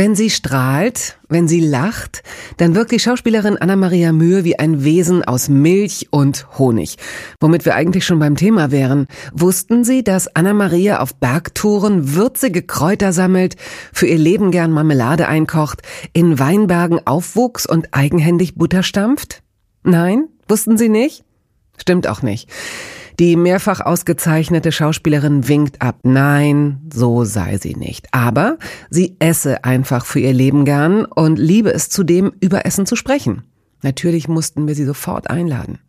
Wenn sie strahlt, wenn sie lacht, dann wirkt die Schauspielerin Anna-Maria Mühe wie ein Wesen aus Milch und Honig. Womit wir eigentlich schon beim Thema wären. Wussten Sie, dass Anna-Maria auf Bergtouren würzige Kräuter sammelt, für ihr Leben gern Marmelade einkocht, in Weinbergen aufwuchs und eigenhändig Butter stampft? Nein? Wussten Sie nicht? Stimmt auch nicht. Die mehrfach ausgezeichnete Schauspielerin winkt ab. Nein, so sei sie nicht. Aber sie esse einfach für ihr Leben gern und liebe es zudem, über Essen zu sprechen. Natürlich mussten wir sie sofort einladen.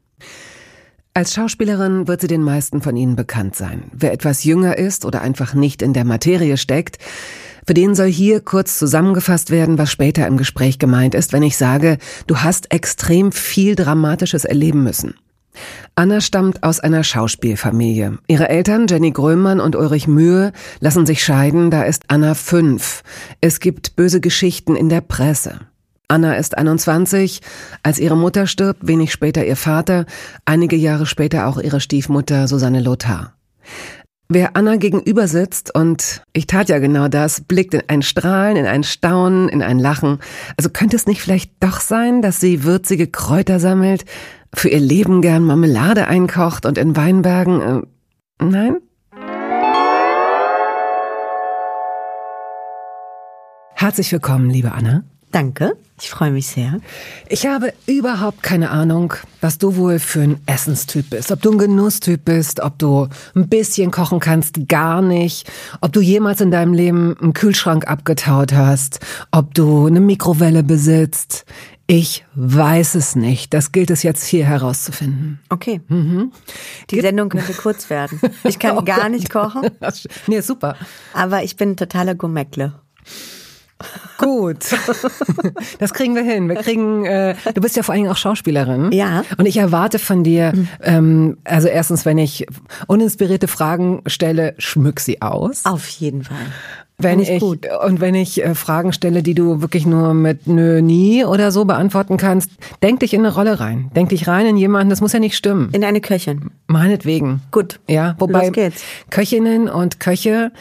Als Schauspielerin wird sie den meisten von Ihnen bekannt sein. Wer etwas jünger ist oder einfach nicht in der Materie steckt, für den soll hier kurz zusammengefasst werden, was später im Gespräch gemeint ist, wenn ich sage, du hast extrem viel Dramatisches erleben müssen. Anna stammt aus einer Schauspielfamilie. Ihre Eltern Jenny Grömann und Ulrich Mühe lassen sich scheiden, da ist Anna fünf. Es gibt böse Geschichten in der Presse. Anna ist 21, als ihre Mutter stirbt, wenig später ihr Vater, einige Jahre später auch ihre Stiefmutter Susanne Lothar. Wer Anna gegenüber sitzt, und ich tat ja genau das, blickt in ein Strahlen, in ein Staunen, in ein Lachen. Also könnte es nicht vielleicht doch sein, dass sie würzige Kräuter sammelt, für ihr Leben gern Marmelade einkocht und in Weinbergen. Äh, nein? Herzlich willkommen, liebe Anna. Danke, ich freue mich sehr. Ich habe überhaupt keine Ahnung, was du wohl für ein Essenstyp bist. Ob du ein Genusstyp bist, ob du ein bisschen kochen kannst, gar nicht. Ob du jemals in deinem Leben einen Kühlschrank abgetaut hast. Ob du eine Mikrowelle besitzt. Ich weiß es nicht. Das gilt es jetzt hier herauszufinden. Okay. Mhm. Die Sendung könnte kurz werden. Ich kann oh gar nicht kochen. nee, super. Aber ich bin totaler Gourmetle. Gut. Das kriegen wir hin. Wir kriegen, äh, du bist ja vor allen Dingen auch Schauspielerin. Ja. Und ich erwarte von dir, mhm. ähm, also erstens, wenn ich uninspirierte Fragen stelle, schmück sie aus. Auf jeden Fall. Wenn ich, gut. und wenn ich äh, Fragen stelle, die du wirklich nur mit nö, nie oder so beantworten kannst, denk dich in eine Rolle rein. Denk dich rein in jemanden, das muss ja nicht stimmen. In eine Köchin. Meinetwegen. Gut. Ja, wobei. Köchinnen und Köche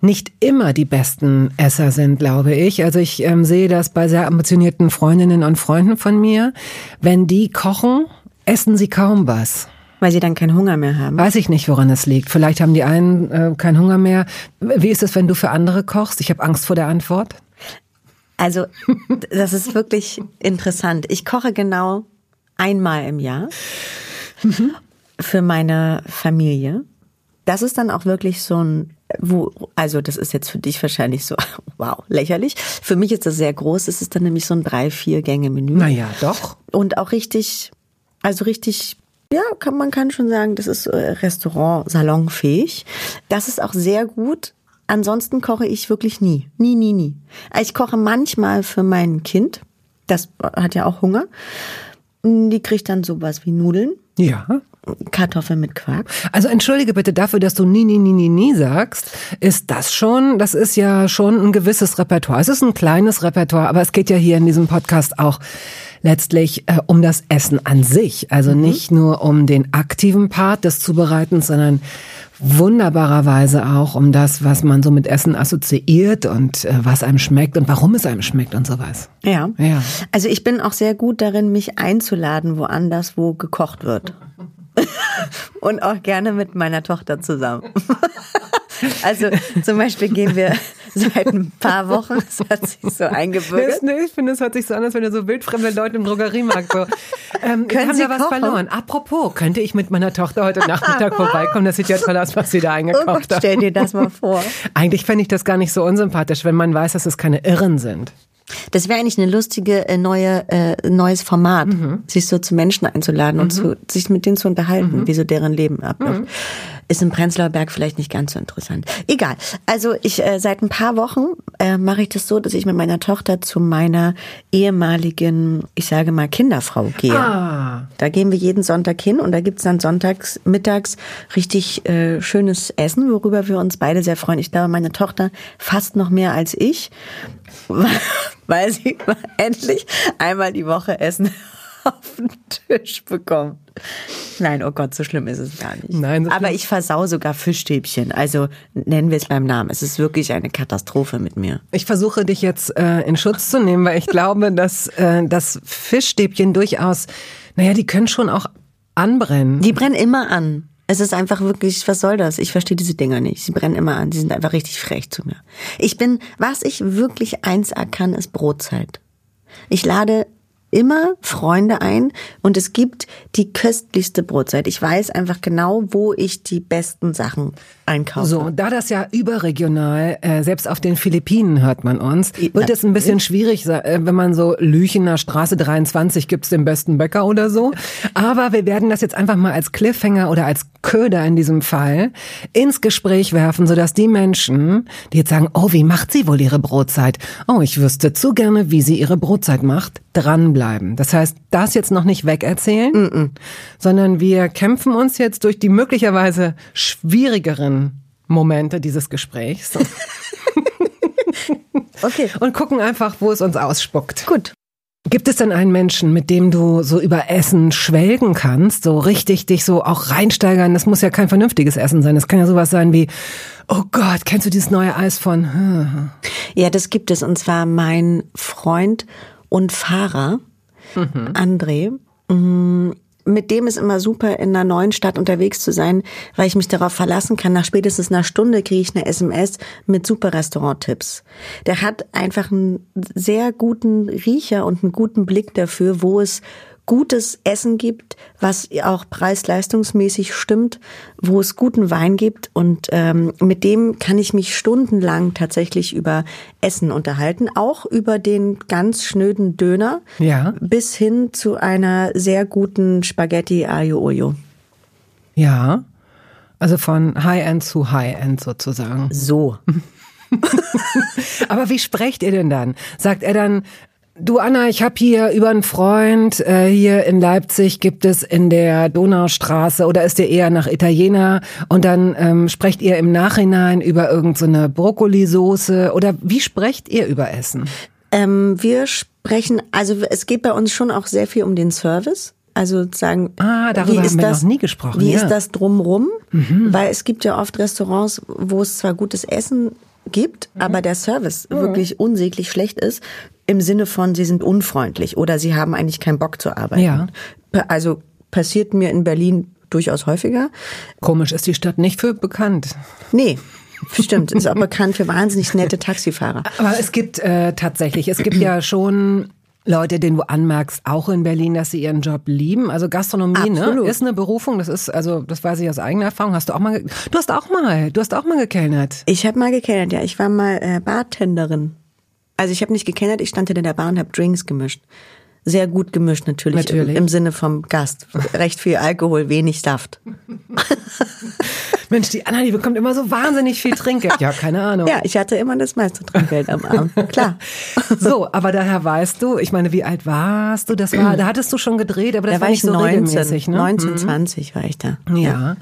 nicht immer die besten Esser sind, glaube ich. Also ich ähm, sehe das bei sehr ambitionierten Freundinnen und Freunden von mir. Wenn die kochen, essen sie kaum was. Weil sie dann keinen Hunger mehr haben. Weiß ich nicht, woran es liegt. Vielleicht haben die einen äh, keinen Hunger mehr. Wie ist es, wenn du für andere kochst? Ich habe Angst vor der Antwort. Also, das ist wirklich interessant. Ich koche genau einmal im Jahr mhm. für meine Familie. Das ist dann auch wirklich so ein, wo, also das ist jetzt für dich wahrscheinlich so, wow, lächerlich. Für mich ist das sehr groß. Es ist dann nämlich so ein drei, vier Gänge Menü. Naja, doch. Und auch richtig, also richtig ja, kann, man kann schon sagen, das ist äh, Restaurant salonfähig. Das ist auch sehr gut. Ansonsten koche ich wirklich nie. Nie, nie, nie. Ich koche manchmal für mein Kind. Das hat ja auch Hunger. Die kriegt dann sowas wie Nudeln. Ja. Kartoffeln mit Quark. Also entschuldige bitte dafür, dass du nie, nie, nie, nie, nie sagst. Ist das schon, das ist ja schon ein gewisses Repertoire. Es ist ein kleines Repertoire, aber es geht ja hier in diesem Podcast auch letztlich äh, um das Essen an sich. Also mhm. nicht nur um den aktiven Part des Zubereitens, sondern wunderbarerweise auch um das, was man so mit Essen assoziiert und äh, was einem schmeckt und warum es einem schmeckt und sowas. Ja. ja. Also ich bin auch sehr gut darin, mich einzuladen, woanders, wo gekocht wird. und auch gerne mit meiner Tochter zusammen. Also zum Beispiel gehen wir seit ein paar Wochen, das hat sich so eingebürgert. ich finde, es hört sich so an, als wenn du so wildfremde Leute im Drogeriemarkt so. Ähm, Können haben Sie da was kochen? verloren? Apropos, könnte ich mit meiner Tochter heute Nachmittag vorbeikommen? Das sieht ja toll aus, was sie da eingekauft oh Gott, hat. Stell dir das mal vor. Eigentlich fände ich das gar nicht so unsympathisch, wenn man weiß, dass es keine Irren sind. Das wäre eigentlich eine lustige äh, neue äh, neues Format, mhm. sich so zu Menschen einzuladen mhm. und zu, sich mit denen zu unterhalten, mhm. wie so deren Leben abläuft. Ist im Prenzlauer Berg vielleicht nicht ganz so interessant. Egal. Also ich äh, seit ein paar Wochen äh, mache ich das so, dass ich mit meiner Tochter zu meiner ehemaligen, ich sage mal, Kinderfrau gehe. Ah. Da gehen wir jeden Sonntag hin und da gibt's dann sonntags, mittags richtig äh, schönes Essen, worüber wir uns beide sehr freuen. Ich glaube, meine Tochter fast noch mehr als ich, weil sie endlich einmal die Woche Essen auf den Tisch bekommt. Nein, oh Gott, so schlimm ist es gar nicht. Nein, Aber ich versau sogar Fischstäbchen. Also nennen wir es beim Namen. Es ist wirklich eine Katastrophe mit mir. Ich versuche dich jetzt äh, in Schutz zu nehmen, weil ich glaube, dass äh, das Fischstäbchen durchaus, naja, die können schon auch anbrennen. Die brennen immer an. Es ist einfach wirklich, was soll das? Ich verstehe diese Dinger nicht. Sie brennen immer an. Die sind einfach richtig frech zu mir. Ich bin, was ich wirklich eins kann, ist Brotzeit. Ich lade immer Freunde ein und es gibt die köstlichste Brotzeit. Ich weiß einfach genau, wo ich die besten Sachen einkaufe. So, da das ja überregional, äh, selbst auf den Philippinen hört man uns, wird es ein bisschen schwierig, äh, wenn man so Lüchener Straße 23 gibt's den besten Bäcker oder so. Aber wir werden das jetzt einfach mal als Cliffhanger oder als Köder in diesem Fall ins Gespräch werfen, sodass die Menschen, die jetzt sagen, oh, wie macht sie wohl ihre Brotzeit? Oh, ich wüsste zu gerne, wie sie ihre Brotzeit macht, dranbleiben. Das heißt, das jetzt noch nicht wegerzählen, sondern wir kämpfen uns jetzt durch die möglicherweise schwierigeren Momente dieses Gesprächs Okay. und gucken einfach, wo es uns ausspuckt. Gut. Gibt es denn einen Menschen, mit dem du so über Essen schwelgen kannst, so richtig dich so auch reinsteigern? Das muss ja kein vernünftiges Essen sein. Das kann ja sowas sein wie, oh Gott, kennst du dieses neue Eis von? hm, Ja, das gibt es. Und zwar mein Freund und Fahrer, André. Mit dem ist immer super, in einer neuen Stadt unterwegs zu sein, weil ich mich darauf verlassen kann. Nach spätestens einer Stunde kriege ich eine SMS mit super Restauranttipps. Der hat einfach einen sehr guten Riecher und einen guten Blick dafür, wo es gutes Essen gibt, was auch preis-leistungsmäßig stimmt, wo es guten Wein gibt und ähm, mit dem kann ich mich stundenlang tatsächlich über Essen unterhalten, auch über den ganz schnöden Döner Ja. bis hin zu einer sehr guten Spaghetti Aglio Olio. Ja. Also von High-End zu High-End sozusagen. So. Aber wie sprecht ihr denn dann? Sagt er dann, du Anna, ich habe hier über einen Freund, äh, hier in Leipzig gibt es in der Donaustraße oder ist ihr eher nach Italiener und dann ähm, sprecht ihr im Nachhinein über irgendeine so Brokkolisoße oder wie sprecht ihr über Essen? Ähm, wir sprechen, also es geht bei uns schon auch sehr viel um den Service. Also sagen, Ah, darüber wie ist haben wir das, noch nie gesprochen, Wie ja. Mhm. ist das drumrum? Weil es gibt ja oft Restaurants, wo es zwar gutes Essen gibt, Mhm. aber der Service wirklich unsäglich schlecht ist, im Sinne von, sie sind unfreundlich oder sie haben eigentlich keinen Bock zu arbeiten. Ja. Also passiert mir in Berlin durchaus häufiger. Komisch ist die Stadt nicht für bekannt. Nee, stimmt, ist auch bekannt für wahnsinnig nette Taxifahrer. Aber es gibt äh, tatsächlich, es gibt ja schon Leute, denen du anmerkst, auch in Berlin, dass sie ihren Job lieben. Also Gastronomie ne, ist eine Berufung. Das ist, also das weiß ich aus eigener Erfahrung. Hast du auch mal, du hast auch mal, du hast auch mal gekellnert. Ich habe mal gekellnert, ja. Ich war mal äh, Bartenderin. Also ich habe nicht gekellnert, ich stand in der Bar und habe Drinks gemischt. Sehr gut gemischt natürlich, Natürlich. Im, im Sinne vom Gast. Recht viel Alkohol, wenig Saft. Mensch, die Anna, die bekommt immer so wahnsinnig viel Trinkgeld. Ja, keine Ahnung. Ja, ich hatte immer das meiste Trinkgeld am Abend. Klar. So, aber daher weißt du, ich meine, wie alt warst du? Das war, da hattest du schon gedreht, aber das Da war war nicht ich so 19, regelmäßig, ne? 19, 20 war ich da. Ja,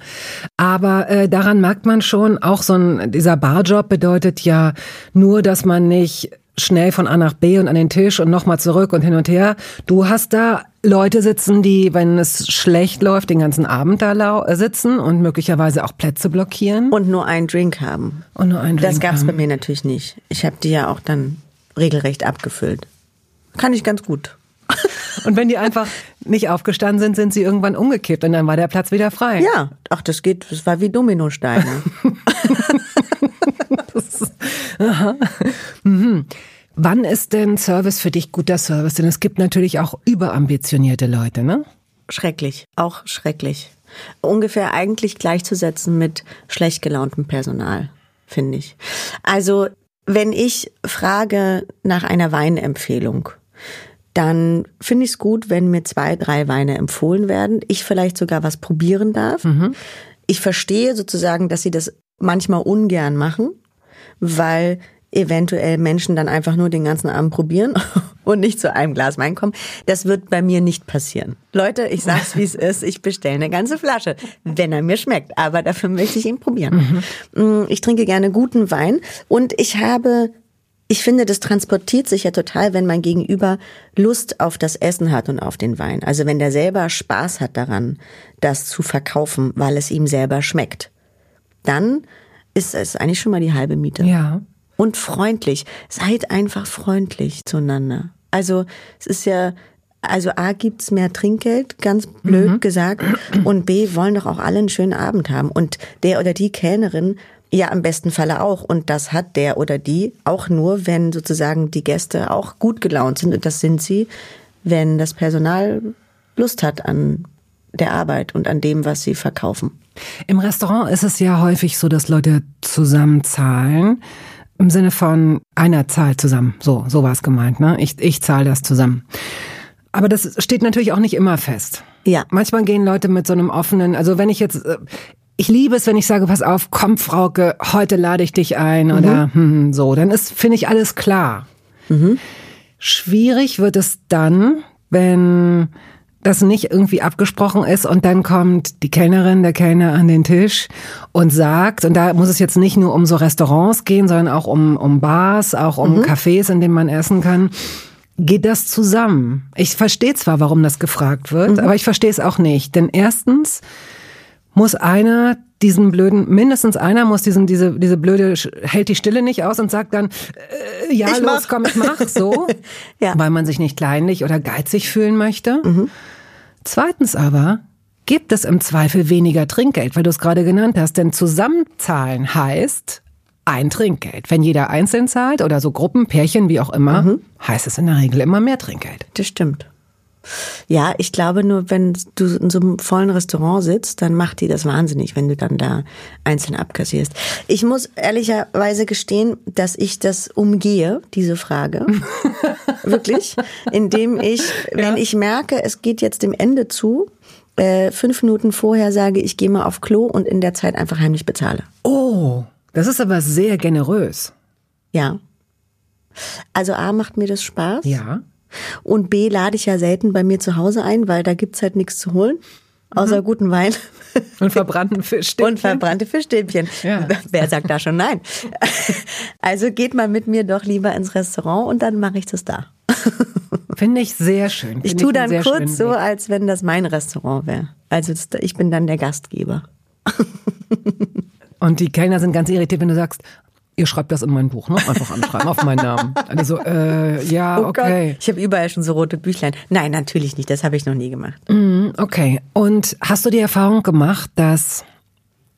aber äh, daran merkt man schon, auch so ein dieser Barjob bedeutet ja nur, dass man nicht schnell von A nach B und an den Tisch und nochmal zurück und hin und her. Du hast da Leute sitzen, die, wenn es schlecht läuft, den ganzen Abend da lau äh, sitzen und möglicherweise auch Plätze blockieren. Und nur einen Drink haben. Und nur einen Das Drink gab's haben. bei mir natürlich nicht. Ich habe die ja auch dann regelrecht abgefüllt. Kann ich ganz gut. Und wenn die einfach nicht aufgestanden sind, sind sie irgendwann umgekippt und dann war der Platz wieder frei. Ja, ach, das geht, das war wie Dominosteine. Wann ist denn Service für dich guter Service? Denn es gibt natürlich auch überambitionierte Leute, ne? Schrecklich, auch schrecklich. Ungefähr eigentlich gleichzusetzen mit schlecht gelauntem Personal, finde ich. Also, wenn ich frage nach einer Weinempfehlung, dann finde ich es gut, wenn mir zwei, drei Weine empfohlen werden, ich vielleicht sogar was probieren darf. ich verstehe sozusagen, dass sie das manchmal ungern machen, weil eventuell Menschen dann einfach nur den ganzen Abend probieren und nicht zu einem Glas Wein kommen. Das wird bei mir nicht passieren. Leute, ich sag's wie es ist, ich bestelle eine ganze Flasche, wenn er mir schmeckt, aber dafür möchte ich ihn probieren. Mhm. Ich trinke gerne guten Wein und ich habe ich finde, das transportiert sich ja total, wenn mein Gegenüber Lust auf das Essen hat und auf den Wein. Also wenn der selber Spaß hat daran, das zu verkaufen, weil es ihm selber schmeckt. Dann ist es eigentlich schon mal die halbe Miete. Ja. Und freundlich. Seid einfach freundlich zueinander. Also es ist ja, also A gibt's mehr Trinkgeld, ganz blöd mhm. gesagt, und B wollen doch auch alle einen schönen Abend haben. Und der oder die Kellnerin ja, im besten Falle auch. Und das hat der oder die auch nur, wenn sozusagen die Gäste auch gut gelaunt sind. Und das sind sie, wenn das Personal Lust hat an der Arbeit und an dem, was sie verkaufen. Im Restaurant ist es ja häufig so, dass Leute zusammen zahlen. Im Sinne von einer zahlt zusammen. So, so war es gemeint, ne? Ich, ich zahle das zusammen. Aber das steht natürlich auch nicht immer fest. Ja. Manchmal gehen Leute mit so einem offenen, also wenn ich jetzt, äh, ich liebe es, wenn ich sage, pass auf, komm, Frauke, heute lade ich dich ein mhm. oder hm, so. Dann ist, finde ich, alles klar. Mhm. Schwierig wird es dann, wenn das nicht irgendwie abgesprochen ist und dann kommt die Kellnerin, der Kellner an den Tisch und sagt, und da muss es jetzt nicht nur um so Restaurants gehen, sondern auch um, um Bars, auch um mhm. Cafés, in denen man essen kann. Geht das zusammen? Ich verstehe zwar, warum das gefragt wird, mhm. aber ich verstehe es auch nicht. Denn erstens muss einer diesen blöden, mindestens einer muss diesen, diese, diese blöde, hält die Stille nicht aus und sagt dann, äh, ja, ich los, mach. komm, ich mach, so. ja. Weil man sich nicht kleinlich oder geizig fühlen möchte. Mhm. Zweitens aber, gibt es im Zweifel weniger Trinkgeld, weil du es gerade genannt hast, denn zusammenzahlen heißt ein Trinkgeld. Wenn jeder einzeln zahlt oder so Gruppen, Pärchen, wie auch immer, mhm. heißt es in der Regel immer mehr Trinkgeld. Das stimmt. Ja, ich glaube nur, wenn du in so einem vollen Restaurant sitzt, dann macht die das wahnsinnig, wenn du dann da einzeln abkassierst. Ich muss ehrlicherweise gestehen, dass ich das umgehe, diese Frage. Wirklich. Indem ich, wenn ich merke, es geht jetzt dem Ende zu, äh, fünf Minuten vorher sage, ich gehe mal auf Klo und in der Zeit einfach heimlich bezahle. Oh, das ist aber sehr generös. Ja. Also A macht mir das Spaß. Ja. Und B lade ich ja selten bei mir zu Hause ein, weil da gibt's halt nichts zu holen. Außer mhm. guten Wein. Und verbrannten Fischstäbchen. Und verbrannte Fischstäbchen. Ja. Wer sagt da schon nein? Also geht mal mit mir doch lieber ins Restaurant und dann mache ich das da. Finde ich sehr schön. Find ich tue dann kurz so, als wenn das mein Restaurant wäre. Also ich bin dann der Gastgeber. Und die Kellner sind ganz irritiert, wenn du sagst, Ihr schreibt das in mein Buch, ne? Einfach anschreiben auf meinen Namen. Also, äh, ja, oh okay. Gott. Ich habe überall schon so rote Büchlein. Nein, natürlich nicht. Das habe ich noch nie gemacht. Mm, okay. Und hast du die Erfahrung gemacht, dass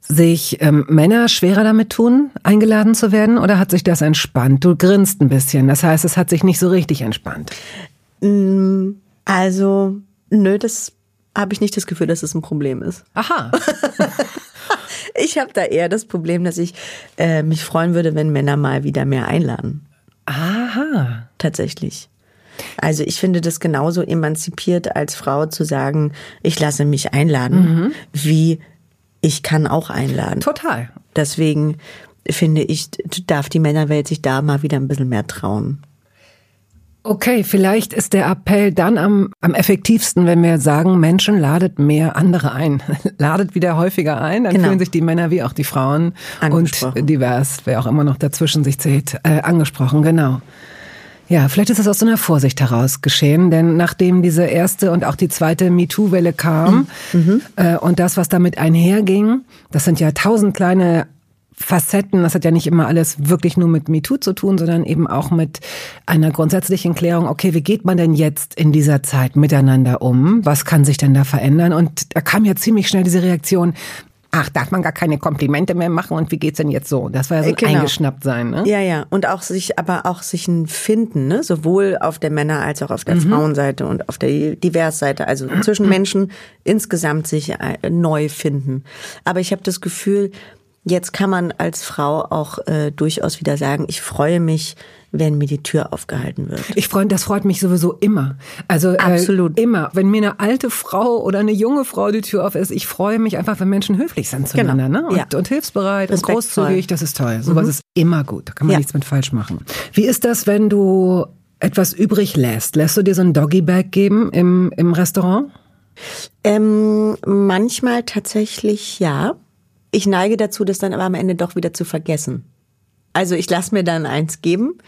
sich ähm, Männer schwerer damit tun, eingeladen zu werden, oder hat sich das entspannt? Du grinst ein bisschen. Das heißt, es hat sich nicht so richtig entspannt. Mm, also, nö, das habe ich nicht das Gefühl, dass es ein Problem ist. Aha. Ich habe da eher das Problem, dass ich äh, mich freuen würde, wenn Männer mal wieder mehr einladen. Aha. Tatsächlich. Also ich finde das genauso emanzipiert als Frau zu sagen, ich lasse mich einladen, mhm. wie ich kann auch einladen. Total. Deswegen finde ich, darf die Männerwelt sich da mal wieder ein bisschen mehr trauen. Okay, vielleicht ist der Appell dann am, am effektivsten, wenn wir sagen, Menschen ladet mehr andere ein. ladet wieder häufiger ein, dann genau. fühlen sich die Männer wie auch die Frauen und divers, wer auch immer noch dazwischen sich zählt, äh, angesprochen, genau. Ja, vielleicht ist das aus so einer Vorsicht heraus geschehen, denn nachdem diese erste und auch die zweite MeToo-Welle kam mhm. äh, und das, was damit einherging, das sind ja tausend kleine Facetten. Das hat ja nicht immer alles wirklich nur mit MeToo zu tun, sondern eben auch mit einer grundsätzlichen Klärung, okay, wie geht man denn jetzt in dieser Zeit miteinander um? Was kann sich denn da verändern? Und da kam ja ziemlich schnell diese Reaktion, ach, darf man gar keine Komplimente mehr machen und wie geht's denn jetzt so? Das war ja so genau. eingeschnappt sein, ne? Ja, ja. Und auch sich, aber auch sich ein Finden, ne? Sowohl auf der Männer- als auch auf der mhm. Frauenseite und auf der Diversseite, also zwischen Menschen insgesamt sich äh, neu finden. Aber ich habe das Gefühl, Jetzt kann man als Frau auch äh, durchaus wieder sagen, ich freue mich, wenn mir die Tür aufgehalten wird. Ich freue, das freut mich sowieso immer. Also Absolut. Äh, immer, wenn mir eine alte Frau oder eine junge Frau die Tür auf ist, ich freue mich einfach, wenn Menschen höflich sind zueinander, Genau. ne? Und, Ja. und hilfsbereit und Respektvoll. großzügig, das ist toll. Sowas ist immer gut. Da kann man Ja. nichts mit falsch machen. Wie ist das, wenn du etwas übrig lässt? Lässt du dir so ein Doggy-Bag geben im, im Restaurant? Ähm, manchmal tatsächlich ja. Ich neige dazu, das dann aber am Ende doch wieder zu vergessen. Also ich lasse mir dann eins geben,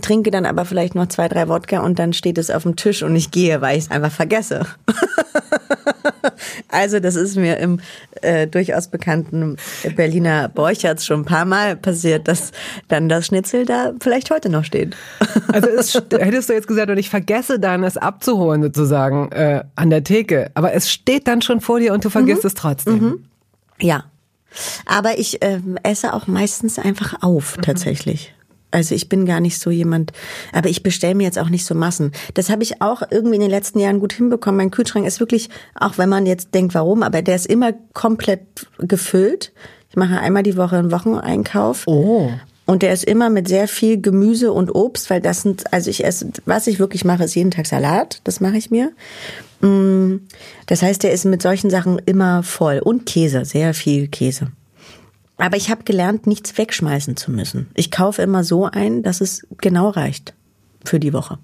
trinke dann aber vielleicht noch zwei, drei Wodka und dann steht es auf dem Tisch und ich gehe, weil ich es einfach vergesse. also das ist mir im äh, durchaus bekannten Berliner Borchertz schon ein paar Mal passiert, dass dann das Schnitzel da vielleicht heute noch steht. Also es, hättest du jetzt gesagt, und ich vergesse dann, es abzuholen sozusagen äh, an der Theke. Aber es steht dann schon vor dir und du vergisst es trotzdem. Ja. Aber ich ähm, esse auch meistens einfach auf, tatsächlich. Also ich bin gar nicht so jemand, aber ich bestelle mir jetzt auch nicht so Massen. Das habe ich auch irgendwie in den letzten Jahren gut hinbekommen. Mein Kühlschrank ist wirklich, auch wenn man jetzt denkt, warum, aber der ist immer komplett gefüllt. Ich mache einmal die Woche einen Wocheneinkauf. Oh. Und der ist immer mit sehr viel Gemüse und Obst, weil das sind, also ich esse, was ich wirklich mache, ist jeden Tag Salat. Das mache ich mir. Mm, Das heißt, der ist mit solchen Sachen immer voll. Und Käse, sehr viel Käse. Aber ich habe gelernt, nichts wegschmeißen zu müssen. Ich kaufe immer so ein, dass es genau reicht für die Woche.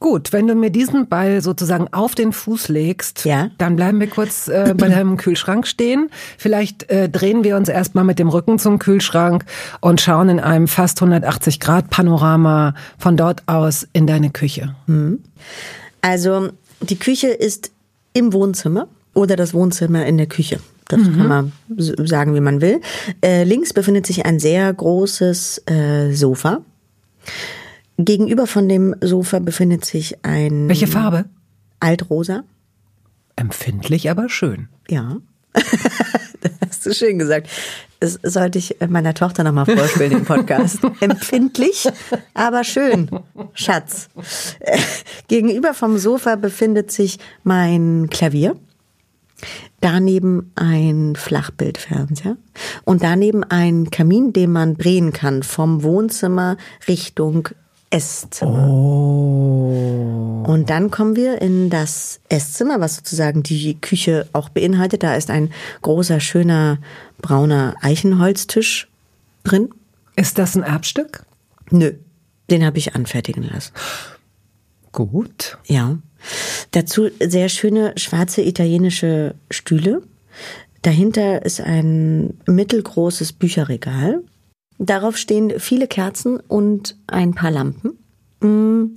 Gut, wenn du mir diesen Ball sozusagen auf den Fuß legst, Ja. dann bleiben wir kurz äh, bei deinem Kühlschrank stehen. Vielleicht äh, drehen wir uns erstmal mit dem Rücken zum Kühlschrank und schauen in einem fast 180 Grad Panorama von dort aus in deine Küche. Also die Küche ist im Wohnzimmer oder das Wohnzimmer in der Küche. Das kann man sagen, wie man will. Äh, links befindet sich ein sehr großes äh, Sofa. Gegenüber von dem Sofa befindet sich ein Welche Farbe? Altrosa. Empfindlich, aber schön. Ja. das hast du schön gesagt. Das sollte ich meiner Tochter nochmal vorspielen im Podcast. Empfindlich, aber schön. Schatz. Gegenüber vom Sofa befindet sich mein Klavier. Daneben ein Flachbildfernseher und daneben ein Kamin, den man drehen kann vom Wohnzimmer Richtung Esszimmer. Und dann kommen wir in das Esszimmer, was sozusagen die Küche auch beinhaltet. Da ist ein großer, schöner, brauner Eichenholztisch drin. Ist das ein Erbstück? Nö, den habe ich anfertigen lassen. Gut. Ja. Dazu sehr schöne schwarze italienische Stühle. Dahinter ist ein mittelgroßes Bücherregal. Darauf stehen viele Kerzen und ein paar Lampen. Mm,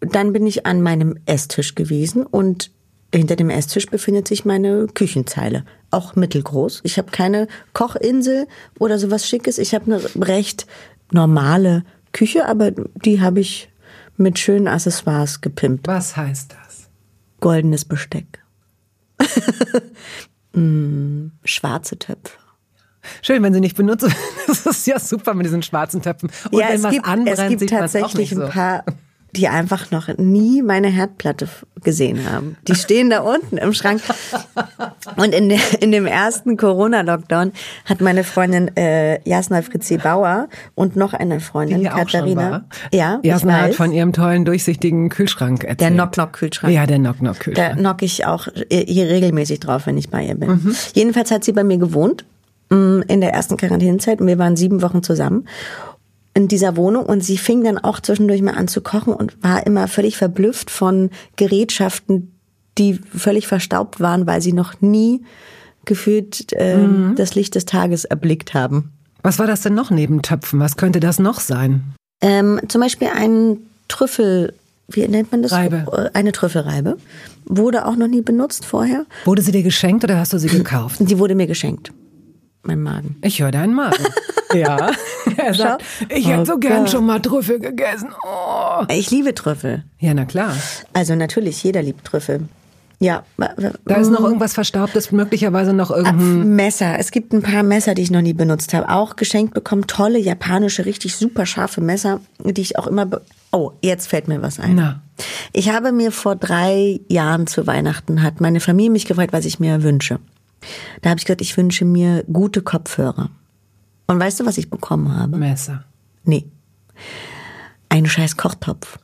Dann bin ich an meinem Esstisch gewesen und hinter dem Esstisch befindet sich meine Küchenzeile. Auch mittelgroß. Ich habe keine Kochinsel oder sowas Schickes. Ich habe eine recht normale Küche, aber die habe ich mit schönen Accessoires gepimpt. Was heißt das? Goldenes Besteck. mm, schwarze Töpfe. Schön, wenn sie nicht benutzt. Das ist ja super mit diesen schwarzen Töpfen. Und ja, wenn es was gibt, anbrennt, es gibt sieht tatsächlich so. ein paar, die einfach noch nie meine Herdplatte gesehen haben. Die stehen da unten im Schrank. Und in, der, in dem ersten Corona-Lockdown hat meine Freundin äh, Jasna Fritzi Bauer und noch eine Freundin, Die Katharina. Ja, Jasna hat von ihrem tollen, durchsichtigen Kühlschrank erzählt. Der Knock-Knock-Kühlschrank. Ja, der Da Knock-Knock-Kühlschrank. knock ich auch hier regelmäßig drauf, wenn ich bei ihr bin. Mhm. Jedenfalls hat sie bei mir gewohnt in der ersten Quarantänezeit und wir waren sieben Wochen zusammen in dieser Wohnung und sie fing dann auch zwischendurch mal an zu kochen und war immer völlig verblüfft von Gerätschaften, die völlig verstaubt waren, weil sie noch nie gefühlt äh, Mhm. das Licht des Tages erblickt haben. Was war das denn noch neben Töpfen? Was könnte das noch sein? Ähm, zum Beispiel ein Trüffel, wie nennt man das? Reibe. Äh, Eine Trüffelreibe. Wurde auch noch nie benutzt vorher. Wurde sie dir geschenkt oder hast du sie gekauft? Die wurde mir geschenkt. Mein Magen. Ich höre deinen Magen. ja. Er sagt, ich hätte so Oh gern Gott. schon mal Trüffel gegessen. Oh. Ich liebe Trüffel. Ja, na klar. Also natürlich, jeder liebt Trüffel. Ja. Da ist noch irgendwas Verstaubtes, möglicherweise noch irgendein... Messer. Es gibt ein paar Messer, die ich noch nie benutzt habe. Auch geschenkt bekommen. Tolle japanische, richtig super scharfe Messer, die ich auch immer. Oh, jetzt fällt mir was ein. Na. Ich habe mir vor drei Jahren zu Weihnachten hat meine Familie mich gefragt, was ich mir wünsche. Da habe ich gesagt, ich wünsche mir gute Kopfhörer. Und weißt du, was ich bekommen habe? Messer. Nee. einen scheiß Kochtopf.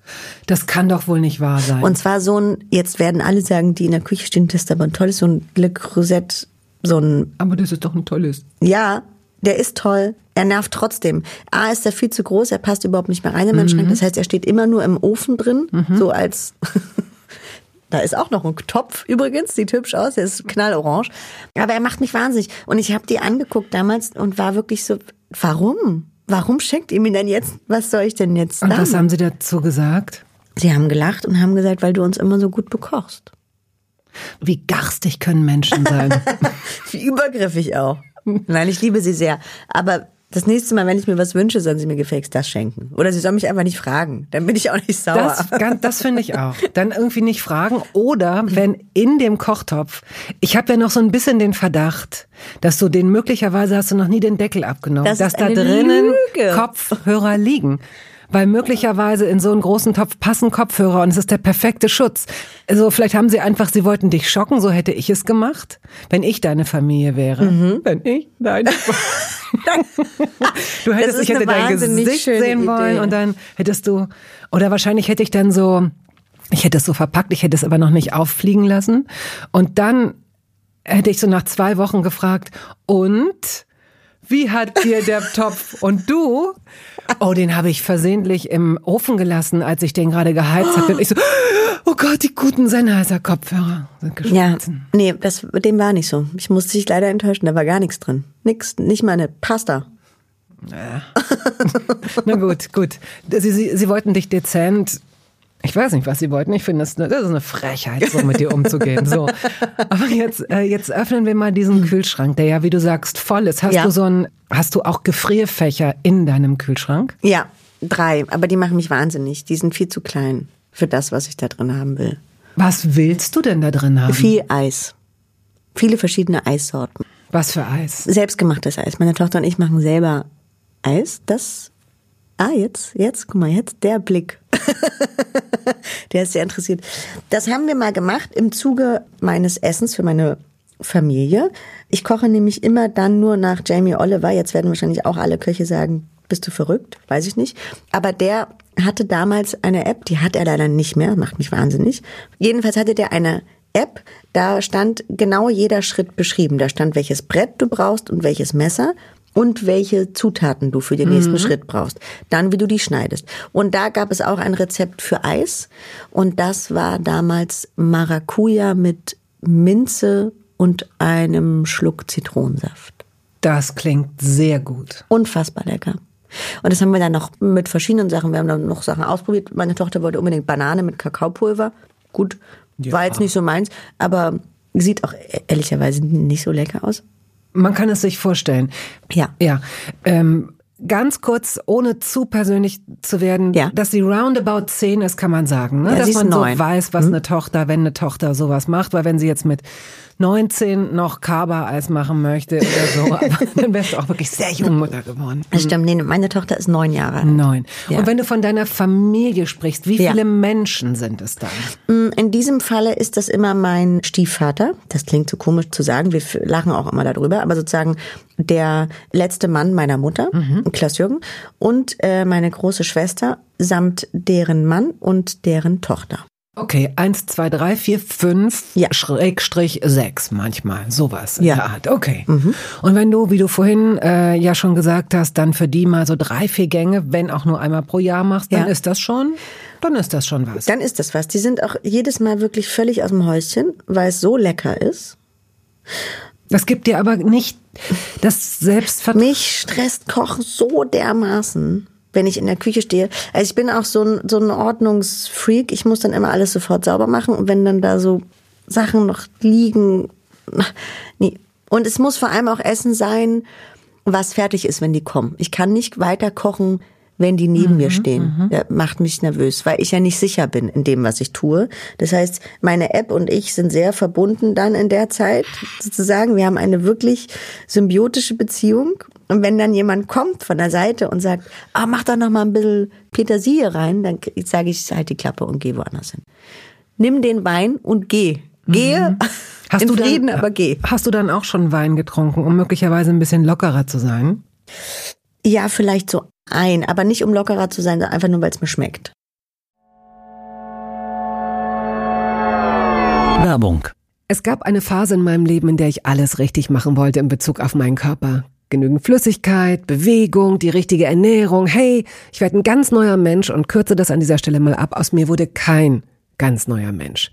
Das kann doch wohl nicht wahr sein. Und zwar so ein, jetzt werden alle sagen, die in der Küche stehen, das ist aber ein tolles, so ein Le Creuset, so ein, aber das ist doch ein tolles. ja, der ist toll. Er nervt trotzdem. A ist er viel zu groß, er passt überhaupt nicht mehr rein in meinen Schrank. Das heißt, er steht immer nur im Ofen drin, so als Da ist auch noch ein Topf übrigens, sieht hübsch aus, der ist knallorange. Aber er macht mich wahnsinnig. Und ich habe die angeguckt damals und war wirklich so, warum? Warum schenkt ihr mir denn jetzt? Was soll ich denn jetzt Und was haben Sie dazu gesagt? Sie haben gelacht und haben gesagt, weil du uns immer so gut bekochst. Wie garstig können Menschen sein? Wie übergriffig auch. Nein, ich liebe sie sehr. Aber das nächste Mal, wenn ich mir was wünsche, sollen sie mir gefälligst das schenken. Oder sie sollen mich einfach nicht fragen. Dann bin ich auch nicht sauer. Das, das finde ich auch. Dann irgendwie nicht fragen. Oder wenn in dem Kochtopf, ich habe ja noch so ein bisschen den Verdacht, dass du den möglicherweise hast du noch nie den Deckel abgenommen, Das dass da drinnen Lüge. Kopfhörer liegen. Weil möglicherweise in so einen großen Topf passen Kopfhörer und es ist der perfekte Schutz. Also vielleicht haben sie einfach, sie wollten dich schocken, so hätte ich es gemacht, wenn ich deine Familie wäre. Mhm. Wenn ich deine Du hättest, ich hätte dein Gesicht sehen wollen Idee. und dann hättest du, oder wahrscheinlich hätte ich dann so, ich hätte es so verpackt, ich hätte es aber noch nicht auffliegen lassen. Und dann hätte ich so nach zwei Wochen gefragt, und wie hat dir der Topf und du? Oh, den habe ich versehentlich im Ofen gelassen, als ich den gerade geheizt habe. Und ich so, oh Gott, die guten Sennheiser Kopfhörer sind Ja, geschmolzen. nee, das, dem war nicht so. Ich musste dich leider enttäuschen, da war gar nichts drin. Nix, nicht mal eine Pasta. Na gut, gut. Sie, sie, sie wollten dich dezent. Ich weiß nicht, was sie wollten. Ich finde, das, ist eine- das ist eine Frechheit, so mit dir umzugehen. So. Aber jetzt, äh, jetzt öffnen wir mal diesen Kühlschrank, der ja, wie du sagst, voll ist. Hast Ja. du so ein, hast du auch Gefrierfächer in deinem Kühlschrank? Ja, drei, aber die machen mich wahnsinnig. Die sind viel zu klein für das, was ich da drin haben will. Was willst du denn da drin haben? Viel Eis. Viele verschiedene Eissorten. Was für Eis? Selbstgemachtes Eis. Meine Tochter und ich machen selber Eis. Das. Ah, jetzt, jetzt, guck mal, jetzt der Blick. der ist sehr interessiert. Das haben wir mal gemacht im Zuge meines Essens für meine Familie. Ich koche nämlich immer dann nur nach Jamie Oliver. Jetzt werden wahrscheinlich auch alle Köche sagen, bist du verrückt? Weiß ich nicht. Aber der hatte damals eine App, die hat er leider nicht mehr, macht mich wahnsinnig. Jedenfalls hatte der eine App, da stand genau jeder Schritt beschrieben. Da stand, welches Brett du brauchst und welches Messer und welche Zutaten du für den nächsten Schritt brauchst. Dann, wie du die schneidest. Und da gab es auch ein Rezept für Eis. Und das war damals Maracuja mit Minze und einem Schluck Zitronensaft. Das klingt sehr gut. Unfassbar lecker. Und das haben wir dann noch mit verschiedenen Sachen. Wir haben dann noch Sachen ausprobiert. Meine Tochter wollte unbedingt Banane mit Kakaopulver. Gut, war jetzt nicht so meins, aber sieht auch e- ehrlicherweise nicht so lecker aus. Man kann es sich vorstellen. Ja. Ja. Ähm, ganz kurz, ohne zu persönlich zu werden, Ja. dass sie roundabout 10 ist, kann man sagen. Ne? Ja, dass man so neun. Mhm. weiß, was eine Tochter, wenn eine Tochter sowas macht. Weil wenn sie jetzt mit 19 noch Kaba-Eis machen möchte oder so, aber dann wärst du auch wirklich sehr jung Mutter geworden. Das stimmt, nee, meine Tochter ist neun Jahre alt. Neun. Ja. Und wenn du von deiner Familie sprichst, wie Ja. viele Menschen sind es dann? Mm, In diesem Falle ist das immer mein Stiefvater. Das klingt so komisch zu sagen. Wir lachen auch immer darüber. Aber sozusagen der letzte Mann meiner Mutter, Klaus Jürgen, und äh, meine große Schwester samt deren Mann und deren Tochter. Okay, eins, zwei, drei, vier, fünf, Ja. Schrägstrich sechs manchmal, sowas in Ja. der Art. Okay. Und wenn du, wie du vorhin äh, ja schon gesagt hast, dann für die mal so drei, vier Gänge, wenn auch nur einmal pro Jahr machst, dann Ja. ist das schon, dann ist das schon was. Dann ist das was. Die sind auch jedes Mal wirklich völlig aus dem Häuschen, weil es so lecker ist. Das gibt dir aber nicht das Selbstvertrauen. Mich stresst Kochen so dermaßen, wenn ich in der Küche stehe. Also ich bin auch so ein, so ein Ordnungsfreak. Ich muss dann immer alles sofort sauber machen. Und wenn dann da so Sachen noch liegen, nee. Und es muss vor allem auch Essen sein, was fertig ist, wenn die kommen. Ich kann nicht weiter kochen, wenn die neben mir stehen. Das macht mich nervös, weil ich ja nicht sicher bin in dem, was ich tue. Das heißt, meine App und ich sind sehr verbunden dann in der Zeit, sozusagen. Wir haben eine wirklich symbiotische Beziehung. Und wenn dann jemand kommt von der Seite und sagt, ah, mach doch noch mal ein bisschen Petersilie rein, dann sage ich, halt die Klappe und geh woanders hin. Nimm den Wein und geh. Gehe Hast in du Frieden, dann, aber geh. Hast du dann auch schon Wein getrunken, um möglicherweise ein bisschen lockerer zu sein? Ja, vielleicht so ein, aber nicht um lockerer zu sein, sondern einfach nur, weil es mir schmeckt. Werbung. Es gab eine Phase in meinem Leben, in der ich alles richtig machen wollte in Bezug auf meinen Körper. Genügend Flüssigkeit, Bewegung, die richtige Ernährung. Hey, ich werde ein ganz neuer Mensch und kürze das an dieser Stelle mal ab. Aus mir wurde kein ganz neuer Mensch.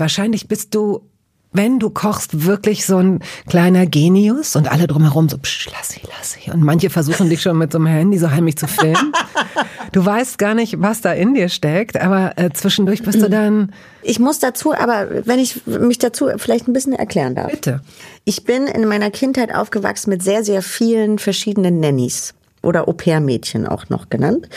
Wahrscheinlich bist du, wenn du kochst, wirklich so ein kleiner Genius und alle drumherum so, psch, lass sie, lass sie. Und manche versuchen dich schon mit so einem Handy so heimlich zu filmen. Du weißt gar nicht, was da in dir steckt, aber äh, zwischendurch bist du mhm. dann. Ich muss dazu, aber wenn ich mich dazu vielleicht ein bisschen erklären darf. Bitte. Ich bin in meiner Kindheit aufgewachsen mit sehr, sehr vielen verschiedenen Nannies oder Au-pair-Mädchen auch noch genannt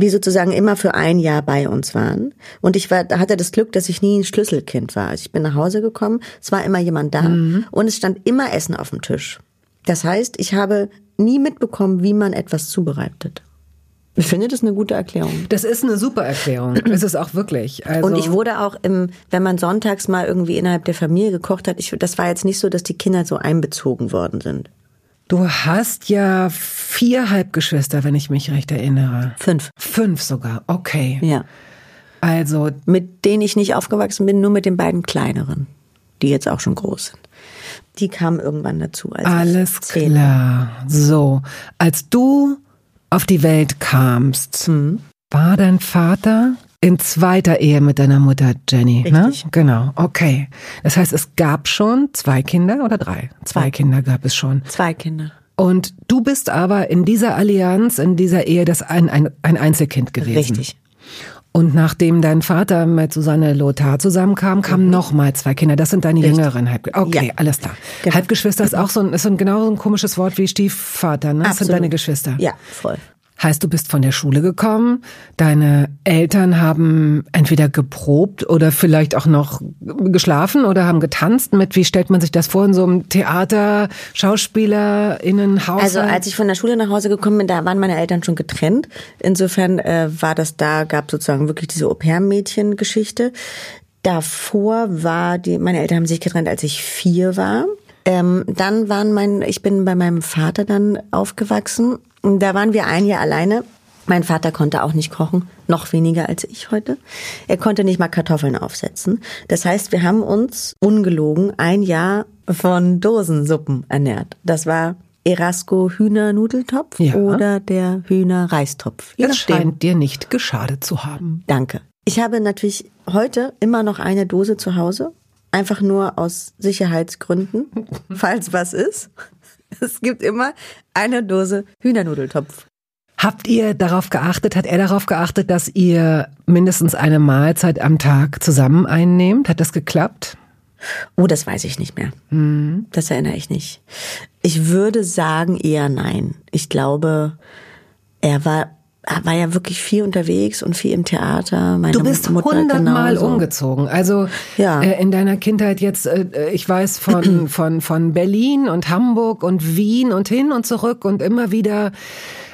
die sozusagen immer für ein Jahr bei uns waren. Und ich war, hatte das Glück, dass ich nie ein Schlüsselkind war. Also ich bin nach Hause gekommen, es war immer jemand da mhm. und es stand immer Essen auf dem Tisch. Das heißt, ich habe nie mitbekommen, wie man etwas zubereitet. Ich finde das eine gute Erklärung. Das ist eine super Erklärung. ist es auch wirklich. Also und ich wurde auch im, wenn man sonntags mal irgendwie innerhalb der Familie gekocht hat, ich, das war jetzt nicht so, dass die Kinder so einbezogen worden sind. Du hast ja vier Halbgeschwister, wenn ich mich recht erinnere. Fünf. Fünf sogar, okay. Ja. Also. Mit denen ich nicht aufgewachsen bin, nur mit den beiden kleineren, die jetzt auch schon groß sind. Die kamen irgendwann dazu. Alles klar. So, als du auf die Welt kamst, hm. war dein Vater in zweiter Ehe mit deiner Mutter Jenny, ne? Richtig. ne? Genau, okay. Das heißt, es gab schon zwei Kinder oder drei? Zwei Kinder gab es schon. Zwei Kinder. Und du bist aber in dieser Allianz, in dieser Ehe, das ein, ein, ein Einzelkind gewesen. Richtig. Und nachdem dein Vater mit Susanne Lothar zusammenkam, kamen mhm. noch zwei Kinder. Das sind deine Richtig. jüngeren Halbgeschwister. Okay, ja. alles klar. Genau. Halbgeschwister ist auch so ein, ist so ein genau so ein komisches Wort wie Stiefvater, ne? Das sind deine Geschwister. Ja, voll. Heißt, du bist von der Schule gekommen, deine Eltern haben entweder geprobt oder vielleicht auch noch geschlafen oder haben getanzt mit, wie stellt man sich das vor in so einem Theater, SchauspielerInnenhaus? Also als ich von der Schule nach Hause gekommen bin, da waren meine Eltern schon getrennt. Insofern äh, war das da, gab sozusagen wirklich diese Au-pair-Mädchen-Geschichte. Davor war die, meine Eltern haben sich getrennt, als ich vier war. Ähm, dann waren mein, ich bin bei meinem Vater dann aufgewachsen. Da waren wir ein Jahr alleine. Mein Vater konnte auch nicht kochen, noch weniger als ich heute. Er konnte nicht mal Kartoffeln aufsetzen. Das heißt, wir haben uns ungelogen ein Jahr von Dosensuppen ernährt. Das war Erasco Hühnernudeltopf ja. oder der Hühnerreistopf. Das scheint dir nicht geschadet zu haben. Danke. Ich habe natürlich heute immer noch eine Dose zu Hause. Einfach nur aus Sicherheitsgründen, falls was ist. Es gibt immer eine Dose Hühnernudeltopf. Habt ihr darauf geachtet, hat er darauf geachtet, dass ihr mindestens eine Mahlzeit am Tag zusammen einnehmt? Hat das geklappt? Oh, das weiß ich nicht mehr. Mhm. Das erinnere ich nicht. Ich würde sagen eher nein. Ich glaube, er war war ja wirklich viel unterwegs und viel im Theater. Meine du bist hundertmal umgezogen. Also ja. äh, in deiner Kindheit jetzt, äh, ich weiß von, von, von Berlin und Hamburg und Wien und hin und zurück und immer wieder.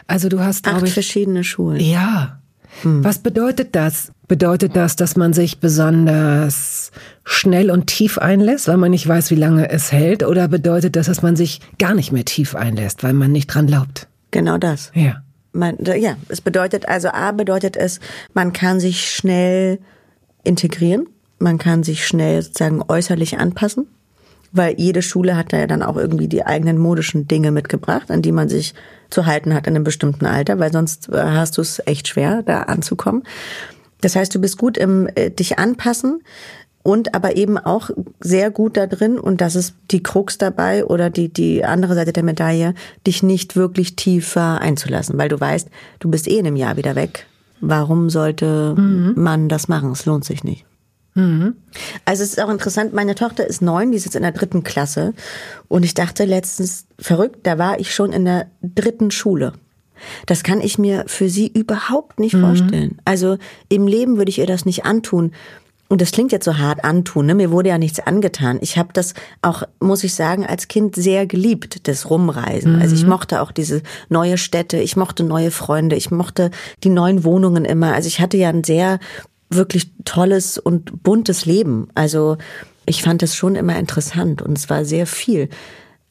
Also du hast, glaube ich. verschiedene Schulen. Ja. Hm. Was bedeutet das? Bedeutet das, dass man sich besonders schnell und tief einlässt, weil man nicht weiß, wie lange es hält? Oder bedeutet das, dass man sich gar nicht mehr tief einlässt, weil man nicht dran glaubt? Genau das. Ja. Man, ja, es bedeutet also A bedeutet es, man kann sich schnell integrieren, man kann sich schnell sozusagen äußerlich anpassen, weil jede Schule hat da ja dann auch irgendwie die eigenen modischen Dinge mitgebracht, an die man sich zu halten hat in einem bestimmten Alter, weil sonst äh, hast du es echt schwer, da anzukommen. Das heißt, du bist gut im äh, dich anpassen und aber eben auch sehr gut da drin und das ist die Krux dabei oder die die andere Seite der Medaille, dich nicht wirklich tiefer einzulassen, weil du weißt, du bist eh in einem Jahr wieder weg. Warum sollte mhm. man das machen? Es lohnt sich nicht. Mhm. Also es ist auch interessant, meine Tochter ist neun, die ist jetzt in der dritten Klasse und ich dachte letztens, verrückt, da war ich schon in der dritten Schule. Das kann ich mir für sie überhaupt nicht mhm. vorstellen. Also im Leben würde ich ihr das nicht antun und das klingt jetzt so hart antun, ne? mir wurde ja nichts angetan. Ich habe das auch, muss ich sagen, als Kind sehr geliebt, das Rumreisen. Mhm. Also ich mhm. mochte auch diese neue Städte, ich mochte neue Freunde, ich mochte die neuen Wohnungen immer. Also ich hatte ja ein sehr wirklich tolles und buntes Leben. Also ich fand es schon immer interessant und es war sehr viel.